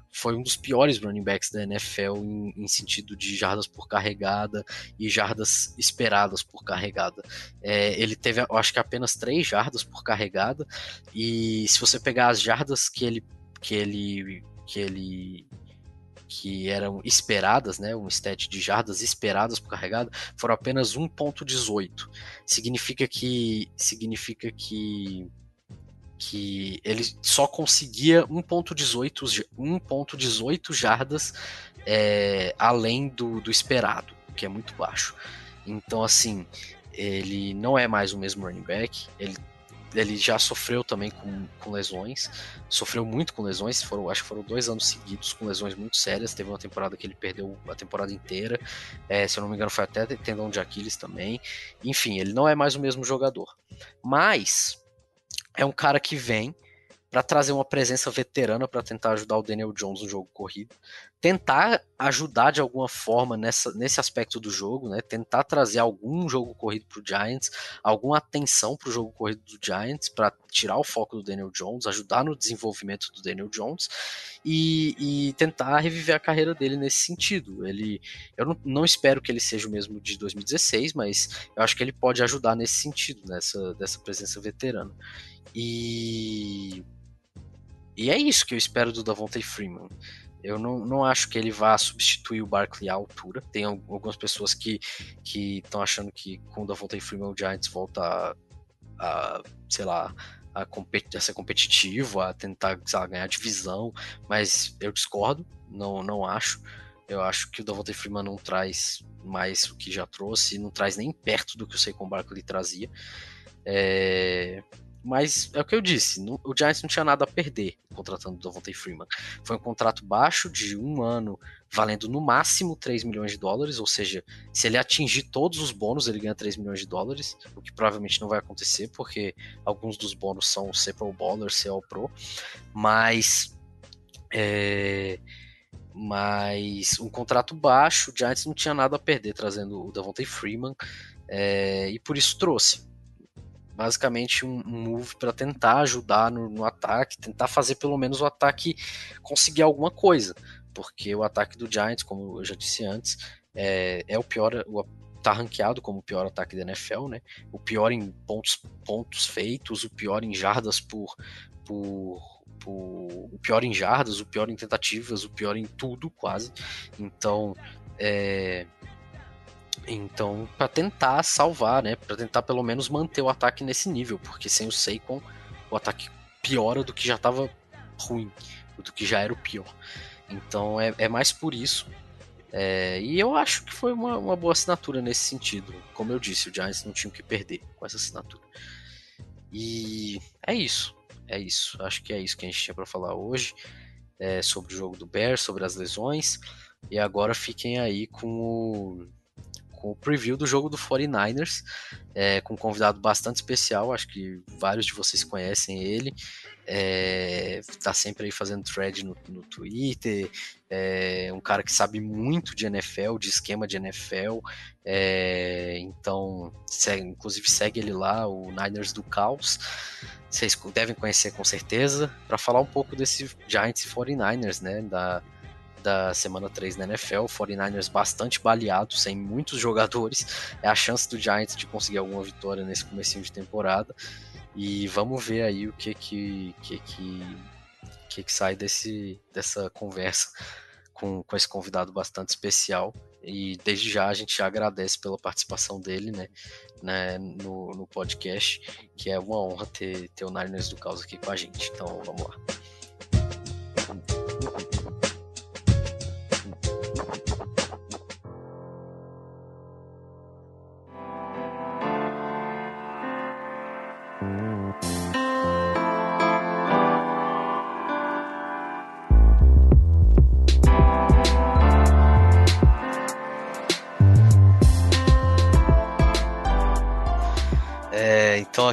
foi um dos piores running backs da NFL em, em, sentido de jardas por carregada e jardas esperadas por carregada. É, ele teve, acho que apenas três jardas por carregada, e se você pegar as jardas que ele que ele que ele que eram esperadas, né, um stat de jardas esperadas por carregada, foram apenas 1.18. Significa que significa que que ele só conseguia 1.18 1.18 jardas é, além do, do esperado, que é muito baixo. Então assim, ele não é mais o mesmo running back, ele ele já sofreu também com, com lesões, sofreu muito com lesões, foram, acho que foram dois anos seguidos com lesões muito sérias. Teve uma temporada que ele perdeu a temporada inteira, é, se eu não me engano, foi até tendão de Aquiles também. Enfim, ele não é mais o mesmo jogador, mas é um cara que vem para trazer uma presença veterana para tentar ajudar o Daniel Jones no jogo corrido, tentar ajudar de alguma forma nessa, nesse aspecto do jogo, né? Tentar trazer algum jogo corrido para o Giants, alguma atenção para o jogo corrido do Giants para tirar o foco do Daniel Jones, ajudar no desenvolvimento do Daniel Jones e, e tentar reviver a carreira dele nesse sentido. Ele, eu não, não, espero que ele seja o mesmo de 2016, mas eu acho que ele pode ajudar nesse sentido, nessa dessa presença veterana. E e é isso que eu espero do Davonte Freeman. Eu não, não acho que ele vá substituir o Barkley à altura. Tem algumas pessoas que estão achando que com o Davonte Freeman o Giants volta a, a sei lá, a, a, ser competitivo, a tentar lá, ganhar divisão, mas eu discordo, não, não acho. Eu acho que o Davonte Freeman não traz mais o que já trouxe, não traz nem perto do que o Saquon Barkley trazia. É, mas é o que eu disse, o Giants não tinha nada a perder contratando o Devontae Freeman. Foi um contrato baixo de um ano, valendo no máximo 3 milhões de dólares, ou seja, se ele atingir todos os bônus, ele ganha 3 milhões de dólares, o que provavelmente não vai acontecer, porque alguns dos bônus são ser Pro Bowler, ser All Pro, mas... É, mas um contrato baixo, o Giants não tinha nada a perder trazendo o Devontae Freeman, é, e por isso trouxe basicamente um, um move para tentar ajudar no, no, ataque, tentar fazer pelo menos o ataque conseguir alguma coisa, porque o ataque do Giants, como eu já disse antes, é, é o pior, o, tá ranqueado como o pior ataque da NFL, né? O pior em pontos, pontos feitos, o pior em jardas por, por, o pior em jardas, o pior em tentativas, o pior em tudo quase. Então, é, então, para tentar salvar, né, para tentar pelo menos manter o ataque nesse nível, porque sem o Seikon o ataque piora do que já estava ruim, do que já era o pior. Então é, é mais por isso. É, e eu acho que foi uma, uma boa assinatura nesse sentido. Como eu disse, o Giants não tinha o que perder com essa assinatura. E é isso. É isso. Acho que é isso que a gente tinha para falar hoje. É, sobre o jogo do Bears, sobre as lesões. E agora fiquem aí com o, com o preview do jogo do 49ers, é, com um convidado bastante especial. Acho que vários de vocês conhecem ele. É, tá sempre aí fazendo thread no, no Twitter, é um cara que sabe muito de NFL, de esquema de NFL, é, então segue, inclusive segue ele lá, o Niners do Caos, vocês devem conhecer com certeza, para falar um pouco desse Giants e 49ers, né, da, da semana 3 na NFL, 49ers bastante baleado, sem muitos jogadores, é a chance do Giants de conseguir alguma vitória nesse comecinho de temporada, e vamos ver aí o que que, que, que, que, que sai desse, dessa conversa com, com esse convidado bastante especial. E desde já a gente agradece pela participação dele né, né, no, no podcast, que é uma honra ter, ter o Niners do Caos aqui com a gente. Então vamos lá.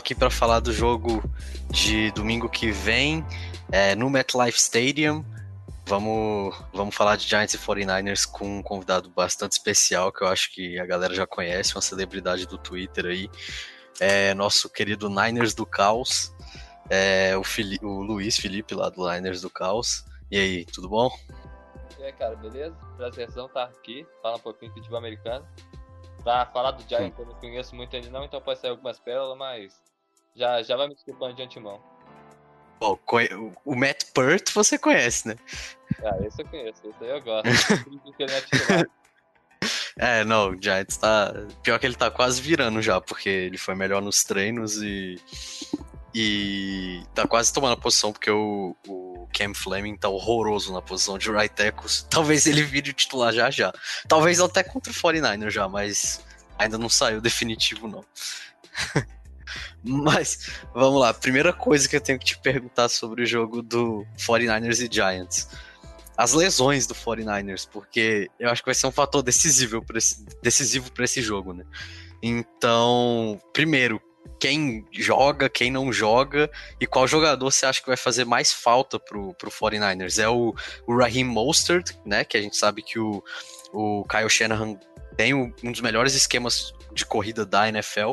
Aqui para falar do jogo de domingo que vem é, no MetLife Stadium. Vamos, vamos falar de Giants e 49ers com um convidado bastante especial que eu acho que a galera já conhece, uma celebridade do Twitter aí. É nosso querido Niners do Caos, é, o, Fili o Luiz Felipe lá do Niners do Caos. E aí, tudo bom? E aí, cara, beleza? Prazerzão estar aqui, falar um pouquinho de futebol americano. Pra falar do Giants eu não conheço muito ainda não, então pode sair algumas pérolas, mas já, já vai me desculpando de antemão. Bom, o Matt Pert você conhece, né? Ah, esse eu conheço, esse aí eu gosto. é, não, o Giants tá. Pior que ele tá quase virando já, porque ele foi melhor nos treinos e. E tá quase tomando a posição, porque o, o Cam Fleming tá horroroso na posição de right tackle. Talvez ele vire o titular já já. Talvez até contra o 49 já, mas ainda não saiu definitivo, não. mas, vamos lá. Primeira coisa que eu tenho que te perguntar sobre o jogo do 49ers e Giants. As lesões do 49ers, porque eu acho que vai ser um fator decisivo para esse, decisivo esse jogo, né? Então, primeiro, quem joga, quem não joga e qual jogador você acha que vai fazer mais falta pro, pro 49ers? É o, o Raheem Mostert, né? Que a gente sabe que o, o Kyle Shanahan tem um dos melhores esquemas de corrida da NFL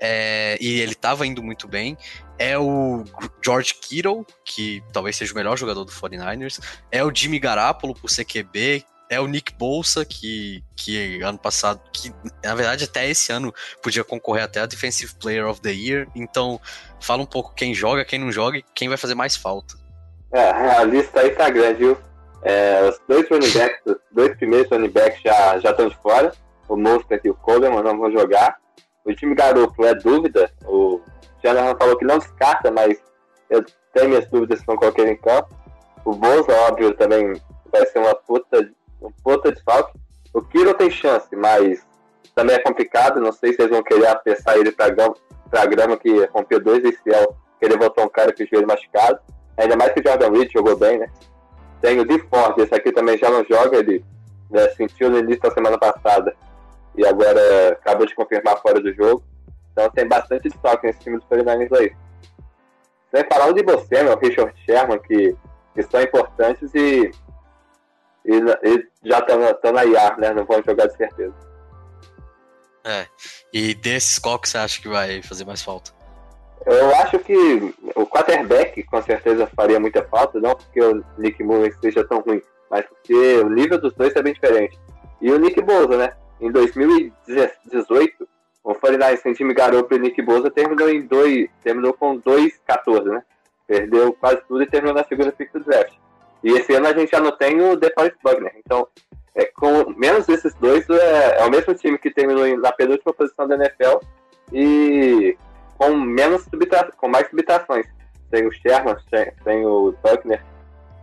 é, e ele estava indo muito bem. É o George Kittle, que talvez seja o melhor jogador do 49ers. É o Jimmy Garoppolo por CQB, é o Nick Bolsa, que, que ano passado, que na verdade até esse ano podia concorrer até a Defensive Player of the Year. Então, fala um pouco quem joga, quem não joga e quem vai fazer mais falta. É, a lista aí tá grande, viu? É, os dois running backs, os dois primeiros running backs já, já estão de fora. O Mostert e o Coleman não vão jogar. O time garoto é dúvida. O Shanahan falou que não descarta, mas eu tenho minhas dúvidas se vão colocar ele em campo. O Bosa, óbvio, também vai ser uma puta um puta desfalque. O Kiro tem chance, mas também é complicado. Não sei se eles vão querer apressar ele pra grama, pra grama que rompeu dois ACL, querer botar um cara com o joelho machucado. Ainda mais que o Jordan Reed jogou bem, né? Tem o DeFord, esse aqui também já não joga, ele né, sentiu no início da semana passada e agora acabou de confirmar fora do jogo. Então tem bastante desfalque nesse time dos 49ers aí. Sem falar de você, o Richard Sherman, que, que são importantes e e, e já estão na IAR, né? Não vão jogar de certeza. É. E desses, qual que você acha que vai fazer mais falta? Eu acho que o quarterback com certeza faria muita falta, não porque o Nick Moore seja tão ruim, mas porque o nível dos dois é bem diferente. E o Nick Bosa, né? Em 2018, o 49 sem time garoto e Nick Bosa terminou em dois, terminou com 2-14, né? Perdeu quase tudo e terminou na segunda pick do draft. E esse ano a gente já não tem o DeForest Buckner. Então, é, com menos desses dois, é, é, o mesmo time que terminou na penúltima posição da NFL e com menos subtra com mais subtrações. sem o Sherman, sem, sem o Buckner,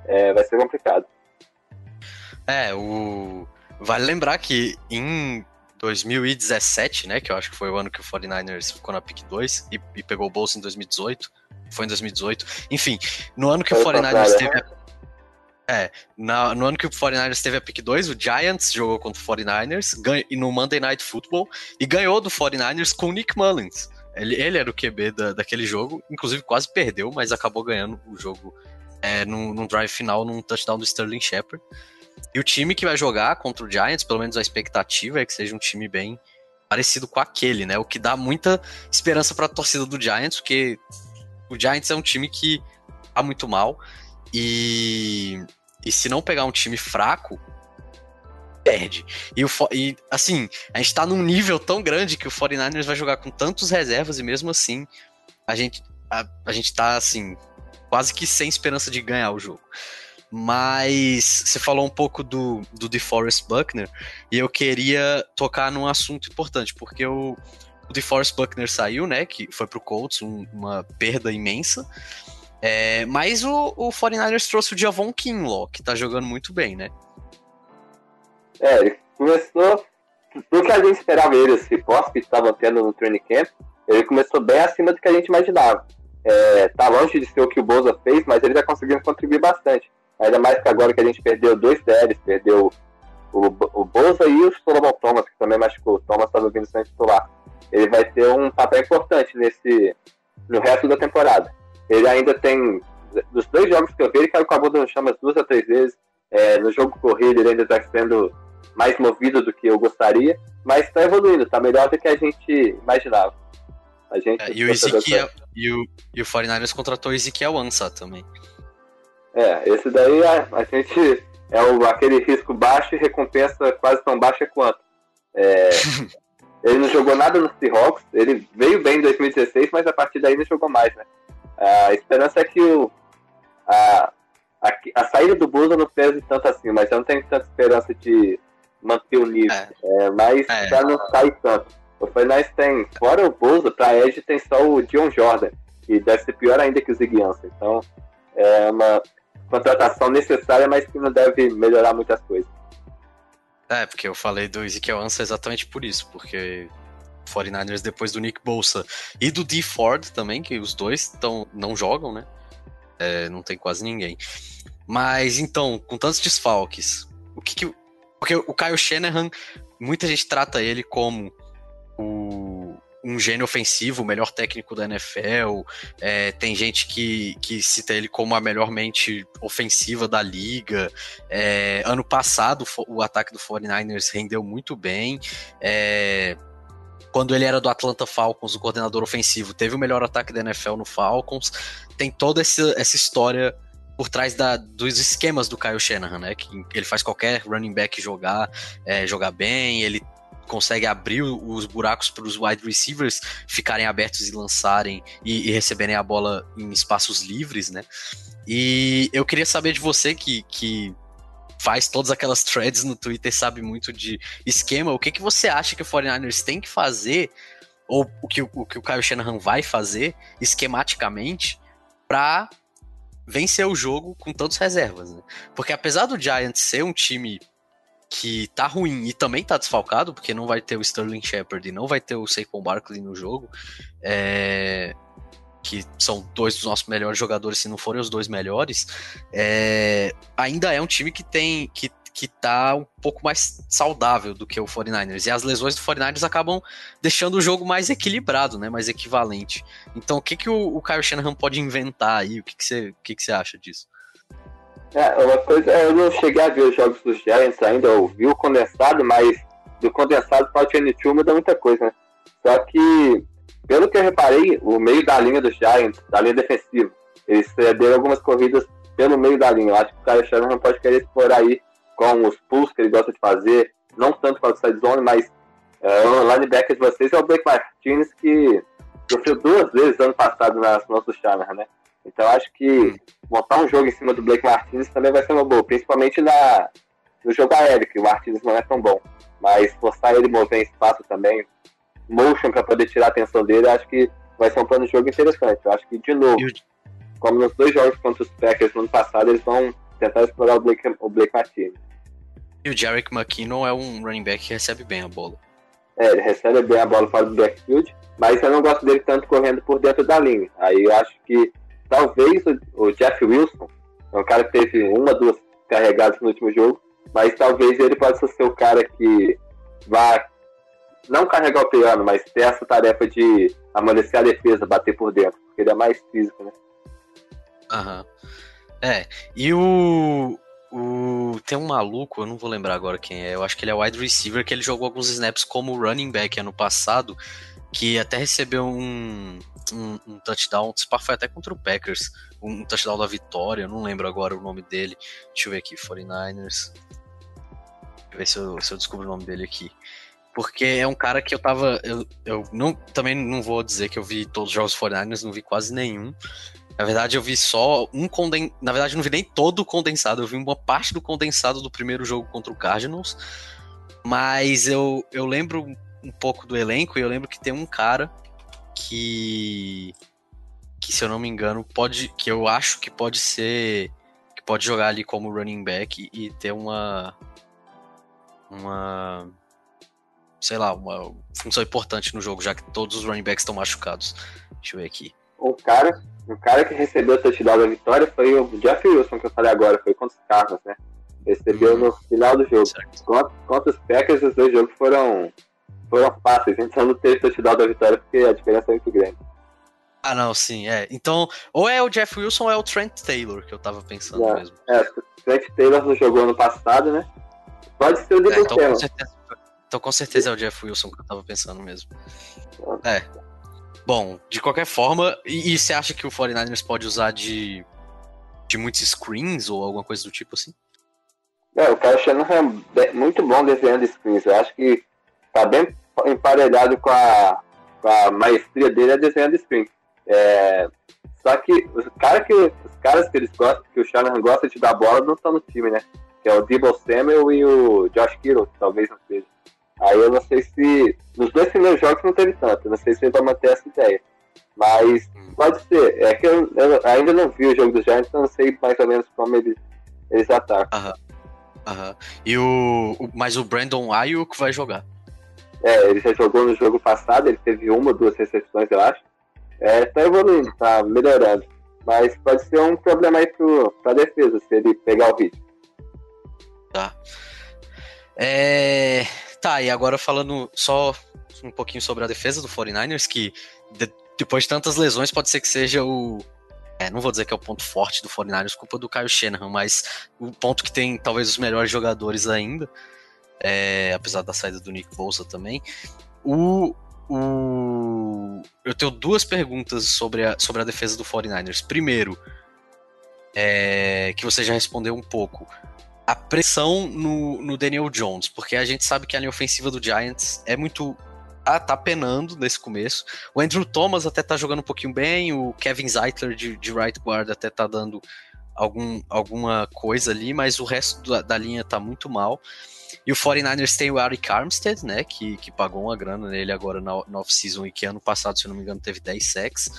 é, vai ser complicado. É, o. Vale lembrar que em 2017, né, que eu acho que foi o ano que o 49ers ficou na pick 2 e, e pegou o bolso em 2018, foi em 2018. Enfim, no ano que o 49ers teve a, é, na, no ano que o 49ers teve a pick 2, o Giants jogou contra o 49ers ganha, no Monday Night Football e ganhou do 49ers com o Nick Mullins. Ele, ele era o QB da, daquele jogo, inclusive quase perdeu, mas acabou ganhando o jogo é, num, num drive final, num touchdown do Sterling Shepard. E o time que vai jogar contra o Giants, pelo menos a expectativa é que seja um time bem parecido com aquele, né? O que dá muita esperança para a torcida do Giants, porque o Giants é um time que tá muito mal e, e se não pegar um time fraco, perde. E, o, e assim, a gente tá num nível tão grande que o 49ers vai jogar com tantos reservas e mesmo assim a gente, a, a gente tá assim, quase que sem esperança de ganhar o jogo. Mas você falou um pouco do, do DeForest Buckner e eu queria tocar num assunto importante, porque o, o DeForest Buckner saiu, né? Que foi pro Colts, um, uma perda imensa. É, mas o, o 49ers trouxe o Javon Kinlaw, que tá jogando muito bem, né? É, ele começou. Do que a gente esperava ele, esse posse que estava tendo no training camp, ele começou bem acima do que a gente imaginava. É, tá longe de ser o que o Boza fez, mas ele vai conseguindo contribuir bastante. Ainda mais que agora que a gente perdeu dois DLs, perdeu o, o Boza e o Solomon Thomas, que também machucou. O Thomas estava vindo sem titular. Ele vai ter um papel importante nesse no resto da temporada. Ele ainda tem, dos dois jogos que eu vi, ele caiu com a no chão umas duas a três vezes. É, no jogo corrido ele ainda está sendo mais movido do que eu gostaria, mas está evoluindo, está melhor do que a gente imaginava. A gente, é, e, o Ezequiel, e, o, e o 49ers contratou o Ezequiel Ansa também. É, esse daí a, a gente é o, aquele risco baixo e recompensa quase tão baixa quanto. É, ele não jogou nada no Seahawks, ele veio bem em 2016, mas a partir daí não jogou mais, né? A esperança é que o, a, a, a saída do Busa não pese tanto assim, mas eu não tenho tanta esperança de manter o nível. É. É, mas é. já não sai tanto. O Fernandes tem, fora o Busa, pra Edge tem só o Dion Jordan, que deve ser pior ainda que o Ziggy Então, é uma contratação necessária, mas que não deve melhorar muitas coisas. É, porque eu falei do Ezekiel Ansa exatamente por isso, porque 49ers depois do Nick Bolsa e do D Ford também, que os dois tão, não jogam, né? É, não tem quase ninguém. Mas então, com tantos desfalques, o que que. Porque o Kyle Shanahan, muita gente trata ele como o, um gênio ofensivo, o melhor técnico da NFL. É, tem gente que, que cita ele como a melhor mente ofensiva da liga. É, ano passado, o ataque do 49ers rendeu muito bem. É, quando ele era do Atlanta Falcons, o coordenador ofensivo, teve o melhor ataque da NFL no Falcons. Tem toda essa, essa história por trás da, dos esquemas do Kyle Shanahan, né? Que ele faz qualquer running back jogar, é, jogar bem, ele consegue abrir os buracos para os wide receivers ficarem abertos e lançarem e, e, receberem a bola em espaços livres, né? E eu queria saber de você que, que faz todas aquelas threads no Twitter, sabe muito de esquema, o que, que você acha que o 49ers tem que fazer, ou o que o, que o Kyle Shanahan vai fazer esquematicamente para vencer o jogo com tantas reservas, né? Porque apesar do Giants ser um time que tá ruim e também tá desfalcado, porque não vai ter o Sterling Shepard e não vai ter o Saquon Barkley no jogo, é, que são dois dos nossos melhores jogadores, se não forem os dois melhores, é, ainda é um time que tem que, que tá um pouco mais saudável do que o 49ers. E as lesões do 49ers acabam deixando o jogo mais equilibrado, né? Mais equivalente. Então, o que, que o, o Kyle Shanahan pode inventar aí? O que, que, você, o que, que você acha disso? É, uma coisa, eu não cheguei a ver os jogos dos Giants ainda, eu vi o condensado, mas do condensado para o TN2 muda muita coisa, né? Só que, pelo que eu reparei, o meio da linha dos Giants, da linha defensiva, eles cederam algumas corridas pelo meio da linha. Eu acho que o Kyle Shanahan pode querer explorar aí com os pulls que ele gosta de fazer, não tanto com a side zone, mas é, o linebacker de vocês é o Blake Martinez, que sofreu duas vezes ano passado nas nossas Shanahan, né? Então acho que montar um jogo em cima do Blake Martinez também vai ser uma boa, principalmente na, no jogo aéreo, que o Martinez não é tão bom. Mas forçar ele mover em espaço também, motion para poder tirar a atenção dele, acho que vai ser um plano de jogo interessante. Eu acho que, de novo, como nos dois jogos contra os Packers no ano passado, eles vão tentar explorar o Blake, o Blake Martinez. E o Jarek McKinnon é um running back que recebe bem a bola. É, ele recebe bem a bola fora do backfield, mas eu não gosto dele tanto correndo por dentro da linha. Aí eu acho que talvez o, o Jeff Wilson, é um cara que teve uma, duas carregadas no último jogo, mas talvez ele possa ser o cara que vá não carregar o piano, mas ter essa tarefa de amolecer a defesa, bater por dentro, porque ele é mais físico, né? Aham. É, e o, o. Tem um maluco, eu não vou lembrar agora quem é, eu acho que ele é wide receiver, que ele jogou alguns snaps como running back ano passado, que até recebeu um, um, um touchdown, foi até contra o Packers, um touchdown da vitória, eu não lembro agora o nome dele. Deixa eu ver aqui, 49ers. Deixa eu ver se eu, se eu descubro o nome dele aqui. Porque é um cara que eu tava. Eu, eu não, também não vou dizer que eu vi todos os jogos 49ers, não vi quase nenhum. Na verdade, eu vi só um condensado. Na verdade, eu não vi nem todo o condensado, eu vi uma parte do condensado do primeiro jogo contra o Cardinals. Mas eu, eu lembro um pouco do elenco e eu lembro que tem um cara que. Que, se eu não me engano, pode. Que eu acho que pode ser. Que pode jogar ali como running back e, e ter uma. Uma sei lá, uma função importante no jogo, já que todos os running backs estão machucados. Deixa eu ver aqui. O cara, o cara que recebeu o touchdown da vitória foi o Jeff Wilson, que eu falei agora, foi contra os Cardinals, né? Recebeu no final do jogo. Contra, contra, os Packers, os dois jogos foram, foram fáceis. A gente só não teve touchdown da vitória porque a diferença é muito grande. Ah, não, sim, é. Então, ou é o Jeff Wilson ou é o Trent Taylor, que eu tava pensando é, mesmo. É, o Trent Taylor não jogou ano passado, né? Pode ser o Debo é, então, com certeza, então com certeza é o Jeff Wilson que eu tava pensando mesmo. É. Bom, de qualquer forma, e, você acha que o 49ers pode usar de, de muitos screens ou alguma coisa do tipo assim? É, o Kyle Shanahan é muito bom desenhando screens. Eu acho que tá bem emparelhado com a, com a maestria dele a desenhando screens. É, só que os, cara que os caras que eles gostam, que o Shanahan gosta de dar bola, não estão no time, né? Que é o Debo Samuel e o Josh Kittle, talvez não seja. Aí eu não sei se. Nos dois primeiros jogos não teve tanto, não sei se ele vai manter essa ideia. Mas hum. pode ser. É que eu, eu, ainda não vi o jogo dos Giants, então não sei mais ou menos como eles, eles atacam. Aham. Aham. E o, o. Mas o Brandon Ayuk vai jogar. É, ele já jogou no jogo passado, ele teve uma ou duas recepções, eu acho. É, tá evoluindo, tá melhorando. Mas pode ser um problema aí pro, pra defesa, se ele pegar o ritmo. Tá. É. Tá, e agora falando só um pouquinho sobre a defesa do 49ers, que de, depois de tantas lesões pode ser que seja o. É, não vou dizer que é o ponto forte do 49ers, culpa do Kyle Shanahan, mas o ponto que tem talvez os melhores jogadores ainda, é, apesar da saída do Nick Bolsa também. O, o, eu tenho duas perguntas sobre a, sobre a defesa do 49ers. Primeiro, é, que você já respondeu um pouco a pressão no, no Daniel Jones, porque a gente sabe que a linha ofensiva do Giants é muito ah, tá penando nesse começo. O Andrew Thomas até tá jogando um pouquinho bem, o Kevin Zeitler de, de right guard até tá dando algum, alguma coisa ali, mas o resto da, da linha tá muito mal. E o 49ers tem o Eric Armstead, né, que, que pagou uma grana nele agora na, na off-season e que ano passado, se eu não me engano, teve 10 sacks.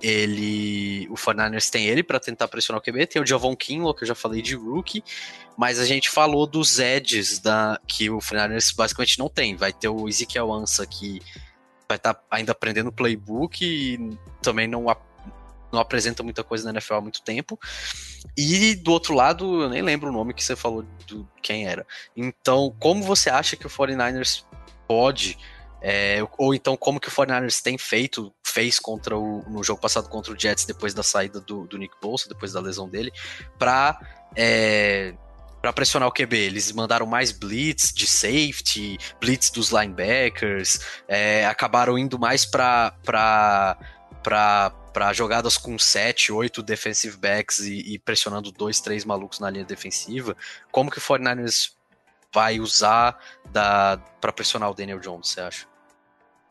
Ele, o 49ers tem ele para tentar pressionar o QB, tem o Javon Kinlaw, que eu já falei de rookie, mas a gente falou dos edges da, que o 49ers basicamente não tem. Vai ter o Ezekiel Ansa, que vai estar tá ainda aprendendo playbook e também não não apresenta muita coisa na NFL há muito tempo. E do outro lado, eu nem lembro o nome que você falou do quem era. Então, como você acha que o 49ers pode é, ou então como que o 49ers tem feito, fez contra o, no jogo passado contra o Jets depois da saída do, do Nick Bolsa, depois da lesão dele, para é, para pressionar o QB. Eles mandaram mais blitz de safety, blitz dos linebackers, é, acabaram indo mais para para jogadas com 7, 8 defensive backs e, e, pressionando dois, três malucos na linha defensiva, como que o 49ers vai usar para pressionar o Daniel Jones, você acha?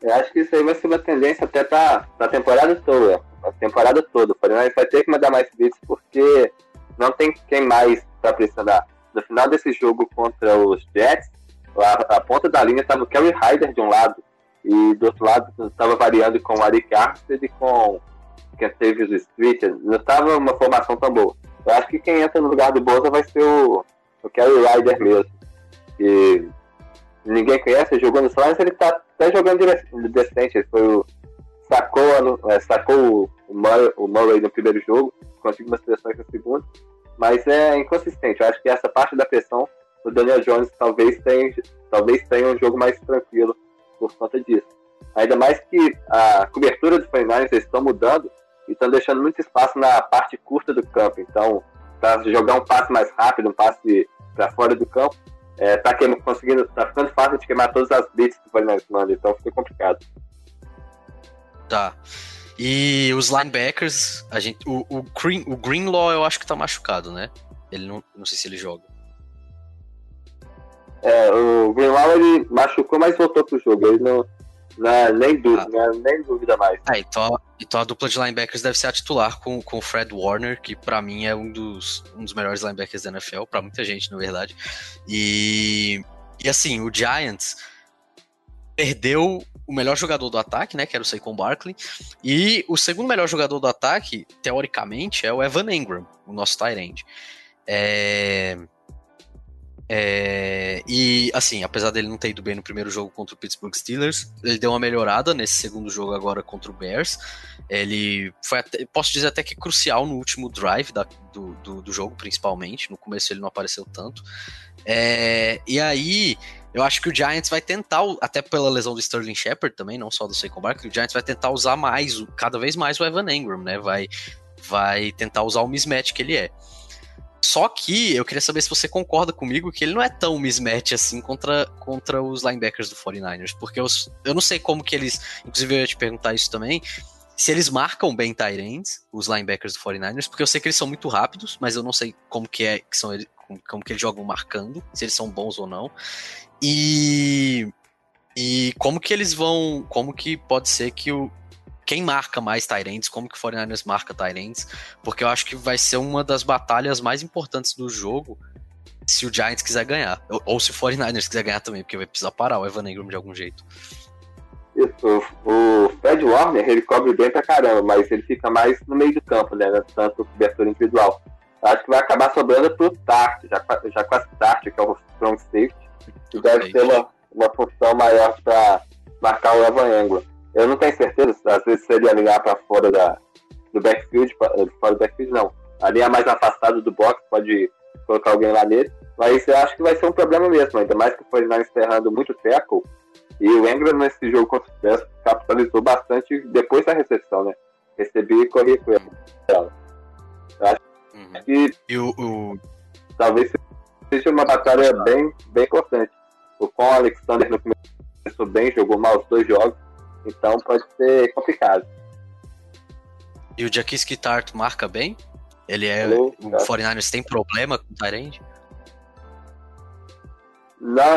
Eu acho que isso aí vai ser uma tendência até para a temporada toda. A temporada toda. 49ers vai ter que mandar mais blitz porque não tem quem mais para pressionar. No final desse jogo contra os Jets, a, a ponta da linha estava o Kerry Hyder de um lado e do outro lado estava variando com o Arik Armstead e com teve os Street, não estava uma formação tão boa. Eu acho que quem entra no lugar do Bosa vai ser o, o Kelly Ryder mesmo. Que ninguém conhece, jogou no Lions, ele está até jogando decente. Ele foi o, sacou, é, sacou o Murray, o Murray no primeiro jogo, conseguiu umas pressões no segundo, mas é inconsistente. Eu acho que essa parte da pressão, o Daniel Jones talvez tenha, talvez tenha um jogo mais tranquilo por conta disso. Ainda mais que a cobertura dos 49ers estão mudando e estão deixando muito espaço na parte curta do campo. Então, para jogar um passe mais rápido, um passe para fora do campo, é, tá, conseguindo, tá ficando fácil de queimar todas as blitz que o 49ers manda, então fica complicado. Tá. E os linebackers, a gente, o, o, Green, o Greenlaw eu acho que tá machucado, né? Ele não, não sei se ele joga. É, o Greenlaw ele machucou, mas voltou pro jogo. Ele não, não é nem, dúvida, ah. não é nem dúvida mais. Ah, então, então a dupla de linebackers deve ser a titular com, com o Fred Warner, que para mim é um dos, um dos melhores linebackers da NFL, para muita gente, na verdade. E, e assim, o Giants perdeu o melhor jogador do ataque, né, que era o Saquon Barkley, e o segundo melhor jogador do ataque, teoricamente, é o Evan Engram, o nosso tight end. É... É, e assim, apesar dele não ter ido bem no primeiro jogo contra o Pittsburgh Steelers, ele deu uma melhorada nesse segundo jogo agora contra o Bears. Ele foi, até, posso dizer até que crucial no último drive da, do, do, do, jogo, principalmente. No começo ele não apareceu tanto. É, e aí, eu acho que o Giants vai tentar, até pela lesão do Sterling Shepard também, não só do Saquon Barkley, o Giants vai tentar usar mais, cada vez mais o Evan Engram, né? Vai, vai tentar usar o mismatch que ele é. Só que eu queria saber se você concorda comigo que ele não é tão mismatch assim contra, contra os linebackers do 49ers, porque eu, não sei como que eles, inclusive eu ia te perguntar isso também, se eles marcam bem Tyrants, os linebackers do 49ers, porque eu sei que eles são muito rápidos, mas eu não sei como que é que são eles, como que eles jogam marcando, se eles são bons ou não. E e como que eles vão, como que pode ser que o quem marca mais Tyrants, como que o 49ers marca Tyrants, porque eu acho que vai ser uma das batalhas mais importantes do jogo se o Giants quiser ganhar, ou, ou se o 49ers quiser ganhar também, porque vai precisar parar o Evan Ingram de algum jeito. Isso, o Fred Warner, ele cobre bem pra caramba, mas ele fica mais no meio do campo, né, tanto cobertura individual. Acho que vai acabar sobrando pro Tart, já, já com a Tart, que é o strong safety, que deve ter uma, uma função maior para marcar o Evan Engram. Eu não tenho certeza, às vezes seria ligar para fora da, do backfield, eh, fora do backfield não. A linha mais afastada do box pode colocar alguém lá nele, mas eu acho que vai ser um problema mesmo, ainda mais que o 49 está errando muito tackle, e o Engram nesse jogo contra o Bears capitalizou bastante depois da recepção, né? Recebi e corri com ele. Eu acho uhum. que e o, o... talvez seja uma batalha bem, bem importante. O Con Alexander no começou bem, jogou mal os dois jogos, então pode ser complicado. E o Jaquiski Tart marca bem? Ele é. Sim, o tá. 49ers tem problema com o Tyrande?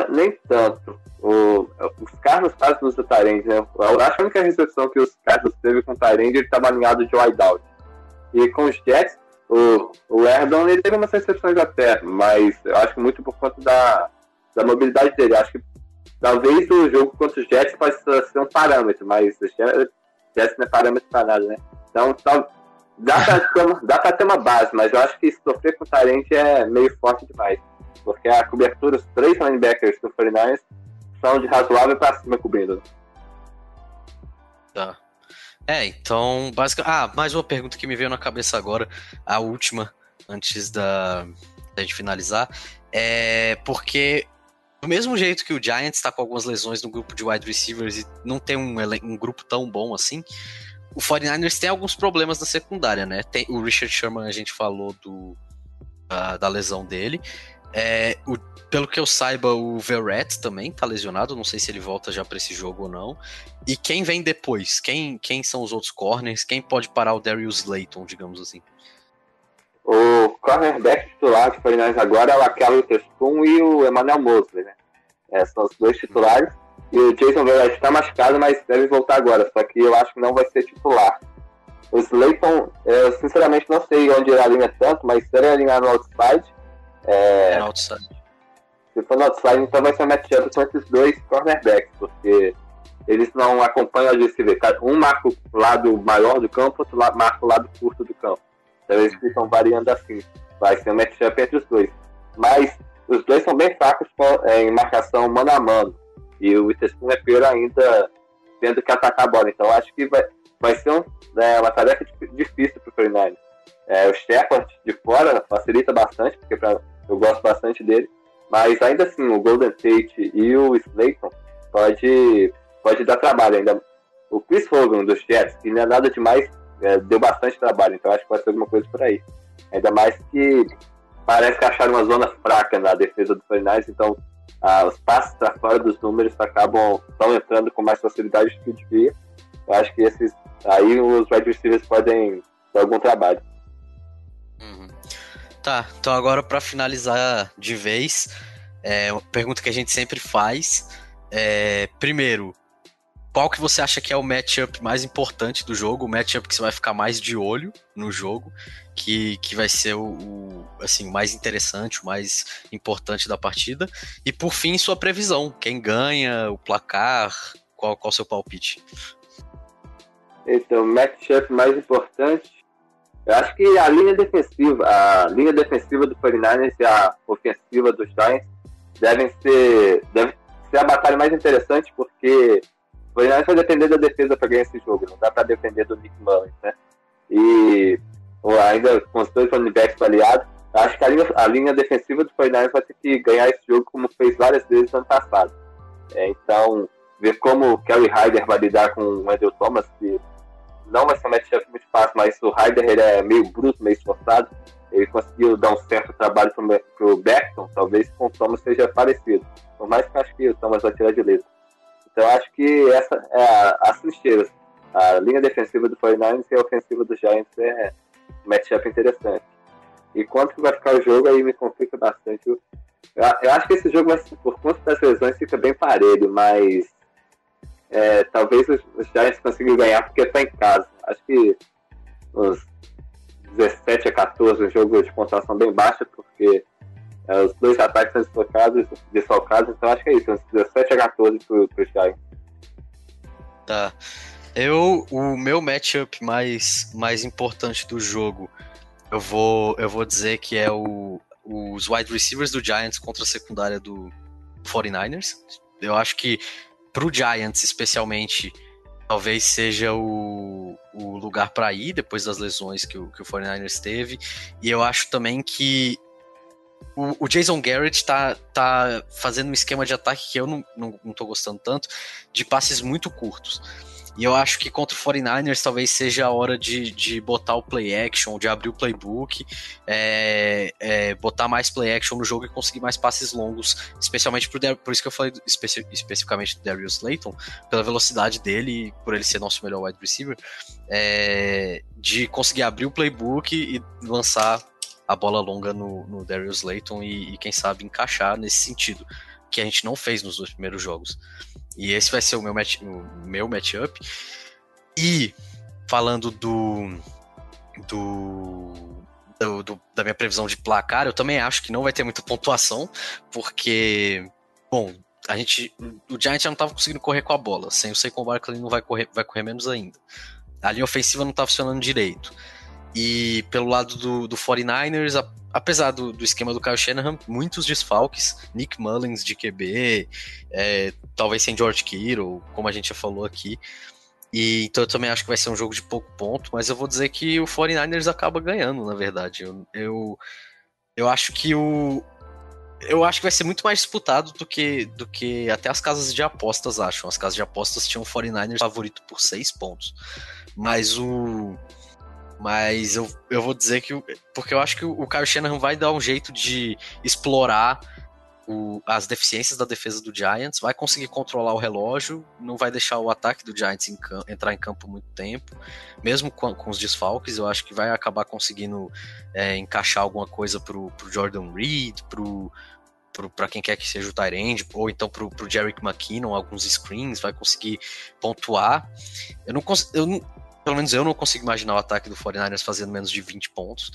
Nem tanto. O, os Carlos fazem nos Tyrande, né? Eu acho que a única recepção que os Carlos teve com o Tyrande, ele estava alinhado de wideout. E com os Jets, o, o Erdon ele teve umas recepções até, mas eu acho que muito por conta da, da mobilidade dele. Eu acho que Talvez o jogo contra os Jets possa ser um parâmetro, mas os Jets não é parâmetro para nada, né? Então, tal, dá para ter, uma, dá ter uma base, mas eu acho que sofrer com o Tarente é meio forte demais. Porque a cobertura, os três linebackers do 49ers são de razoável para cima cobrindo. Tá. É, então, basicamente. Ah, mais uma pergunta que me veio na cabeça agora, a última, antes da, da gente finalizar. É porque do mesmo jeito que o Giants está com algumas lesões no grupo de wide receivers e não tem um, um grupo tão bom assim, o 49ers tem alguns problemas na secundária, né? Tem, o Richard Sherman, a gente falou do, uh, da lesão dele. É, o, pelo que eu saiba, o Verrett também tá lesionado. Não sei se ele volta já para esse jogo ou não. E quem vem depois? Quem, quem são os outros corners? Quem pode parar o Darius Layton, digamos assim? O cornerback titular do 49 agora é o Akel Terspoon e o Emmanuel Mosley, né? É, são os dois titulares. E o Jason Verrett está machucado, mas deve voltar agora. Só que eu acho que não vai ser titular. O Slayton, eu sinceramente não sei onde ele alinha tanto, mas se ele alinhar no outside. É, é no outside. Se for no outside, então vai ser um matchup com esses dois cornerbacks, porque eles não acompanham a receiver. Um marca o lado maior do campo, outro marca o lado curto do campo. Então eles ficam variando assim. Vai ser um matchup entre os dois. Mas os dois são bem fracos é, em marcação mano a mano. E o Witherspoon é pior ainda tendo que atacar a bola. Então acho que vai, vai ser um, né, uma tarefa difícil para o 49 é, o Shepard de fora facilita bastante, porque pra, eu gosto bastante dele. Mas ainda assim, o Golden Tate e o Slayton pode, pode dar trabalho ainda. O Chris Hogan dos Jets, que não é nada demais, é, deu bastante trabalho, então acho que pode ser alguma coisa por aí. Ainda mais que parece que acharam uma zona fraca na defesa do 49 então ah, os passes para fora dos números acabam estão entrando com mais facilidade do que devia. Eu acho que esses aí os wide receivers podem dar algum trabalho. Uhum. Tá, então agora para finalizar de vez, é uma pergunta que a gente sempre faz. É, primeiro, qual que você acha que é o matchup mais importante do jogo, o matchup que você vai ficar mais de olho no jogo, que, que vai ser o, o assim, mais interessante, o mais importante da partida. E por fim, sua previsão. Quem ganha, o placar, qual, qual o seu palpite? Então, o matchup mais importante eu acho que a linha defensiva, a linha defensiva do 49ers e a ofensiva dos Giants devem ser, deve ser a batalha mais interessante, porque 49ers vai depender da defesa para ganhar esse jogo, não dá para depender do Nick Mullins, né? E ainda com os dois running aliados, acho que a linha, a linha defensiva do 49ers vai ter que ganhar esse jogo como fez várias vezes no ano passado. É, então, ver como o Kelly Hyder vai lidar com o Wendell Thomas, que não vai ser um matchup muito fácil, mas o Ryder ele é meio bruto, meio esforçado. Ele conseguiu dar um certo trabalho para o Beckton, talvez com o Thomas seja parecido. Por mais que eu acho que o Thomas vai tirar de letra. Então acho que essa é a, as trincheiras. A linha defensiva do 49ers e a ofensiva do Giants é um matchup interessante. E quanto vai ficar o jogo aí me complica bastante. Eu, eu acho que esse jogo, vai, por conta das lesões, fica bem parelho, mas é, talvez os, os Giants consigam ganhar porque está em casa. Acho que uns 17 a 14, um jogo de pontuação bem baixa, porque é, os dois ataques são desfocados, desfalcados, então acho que é isso, uns 17 a 14 para os Giants. Tá. Eu, o meu matchup mais, mais importante do jogo, eu vou, eu vou dizer que é o, os wide receivers do Giants contra a secundária do 49ers. Eu acho que pro Giants, especialmente, talvez seja o, o lugar para ir depois das lesões que o, que o 49ers teve. E eu acho também que o, o, Jason Garrett tá, tá fazendo um esquema de ataque que eu não, não, não tô gostando tanto, de passes muito curtos. E eu acho que contra o 49ers talvez seja a hora de, de botar o play action, de abrir o playbook, é, é, botar mais play action no jogo e conseguir mais passes longos, especialmente por, por isso que eu falei especi, especificamente do Darius Slayton, pela velocidade dele e por ele ser nosso melhor wide receiver, é, de conseguir abrir o playbook e lançar a bola longa no, no Darius Slayton e, e quem sabe encaixar nesse sentido, que a gente não fez nos dois primeiros jogos. E esse vai ser o meu, match, o meu matchup. E falando do, do, do, do, da minha previsão de placar, eu também acho que não vai ter muita pontuação, porque, bom, a gente, o Giant já não estava conseguindo correr com a bola. Sem o Saquon Barkley não vai correr, vai correr menos ainda. A linha ofensiva não está funcionando direito. E pelo lado do, do 49ers, a, apesar do, do, esquema do Kyle Shanahan, muitos desfalques, Nick Mullins de QB, é, talvez sem George Kittle, como a gente já falou aqui. E, então eu também acho que vai ser um jogo de pouco ponto, mas eu vou dizer que o 49ers acaba ganhando, na verdade. Eu, eu, eu acho que o. Eu acho que vai ser muito mais disputado do que, do que até as casas de apostas acham. As casas de apostas tinham o 49ers favorito por seis pontos. Mas o mas eu, eu vou dizer que. Porque eu acho que o Kyle Shanahan vai dar um jeito de explorar o, as deficiências da defesa do Giants, vai conseguir controlar o relógio, não vai deixar o ataque do Giants em entrar em campo muito tempo, mesmo com, com, os desfalques, eu acho que vai acabar conseguindo é, encaixar alguma coisa pro, pro Jordan Reed, pro, para quem quer que seja o Tyrande, ou então pro, pro Jerick McKinnon, alguns screens, vai conseguir pontuar. Eu não, eu não, pelo menos eu não consigo imaginar o ataque do 49ers fazendo menos de 20 pontos.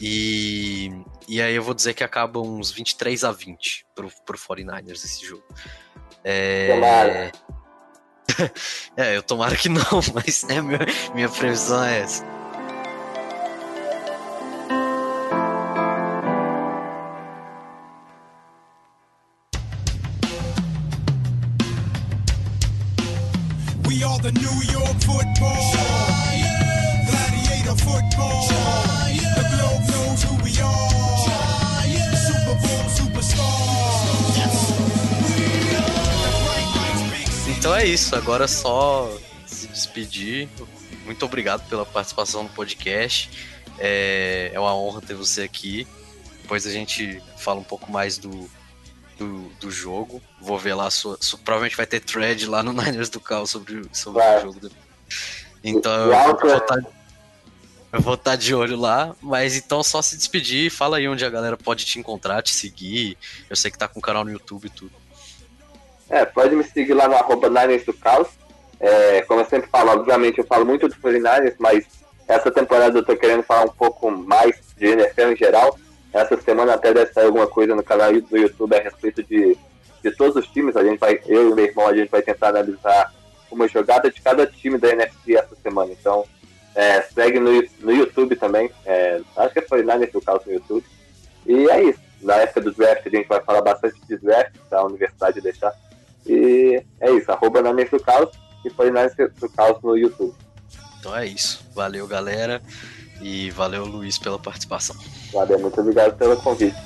E, e aí eu vou dizer que acaba uns 23 a 20 pro, pro 49ers esse jogo. É, é, eu tomara que não, mas é, minha, minha previsão é essa. Isso, agora é só se despedir. Muito obrigado pela participação no podcast. É, é uma honra ter você aqui. Depois a gente fala um pouco mais do, do, do jogo. Vou ver lá, sua, sua- provavelmente vai ter thread lá no Niners do Cal sobre, o- sobre Vai. o jogo. Então eu vou estar eu vou tá de olho lá, mas então só se despedir, fala aí onde a galera pode te encontrar, te seguir. Eu sei que tá com canal no YouTube e tudo. É, pode me seguir lá no arroba Niners do Caos. É, como eu sempre falo, obviamente eu falo muito do 49ers, mas essa temporada eu tô querendo falar um pouco mais de NFL em geral. Essa semana até deve sair alguma coisa no canal do YouTube a respeito de, de todos os times. A gente vai, eu e meu irmão, a gente vai tentar analisar uma jogada de cada time da NFC essa semana. Então, é, segue no, no YouTube também. É, acho que é 49ers do Caos no YouTube. E é isso. Na época do draft a gente vai falar bastante de draft, da universidade deixar. E é isso, arroba na mesa do caos e foi na do caos no YouTube. Então é isso. Valeu, galera. E valeu, Luiz, pela participação. Valeu, muito obrigado pelo convite.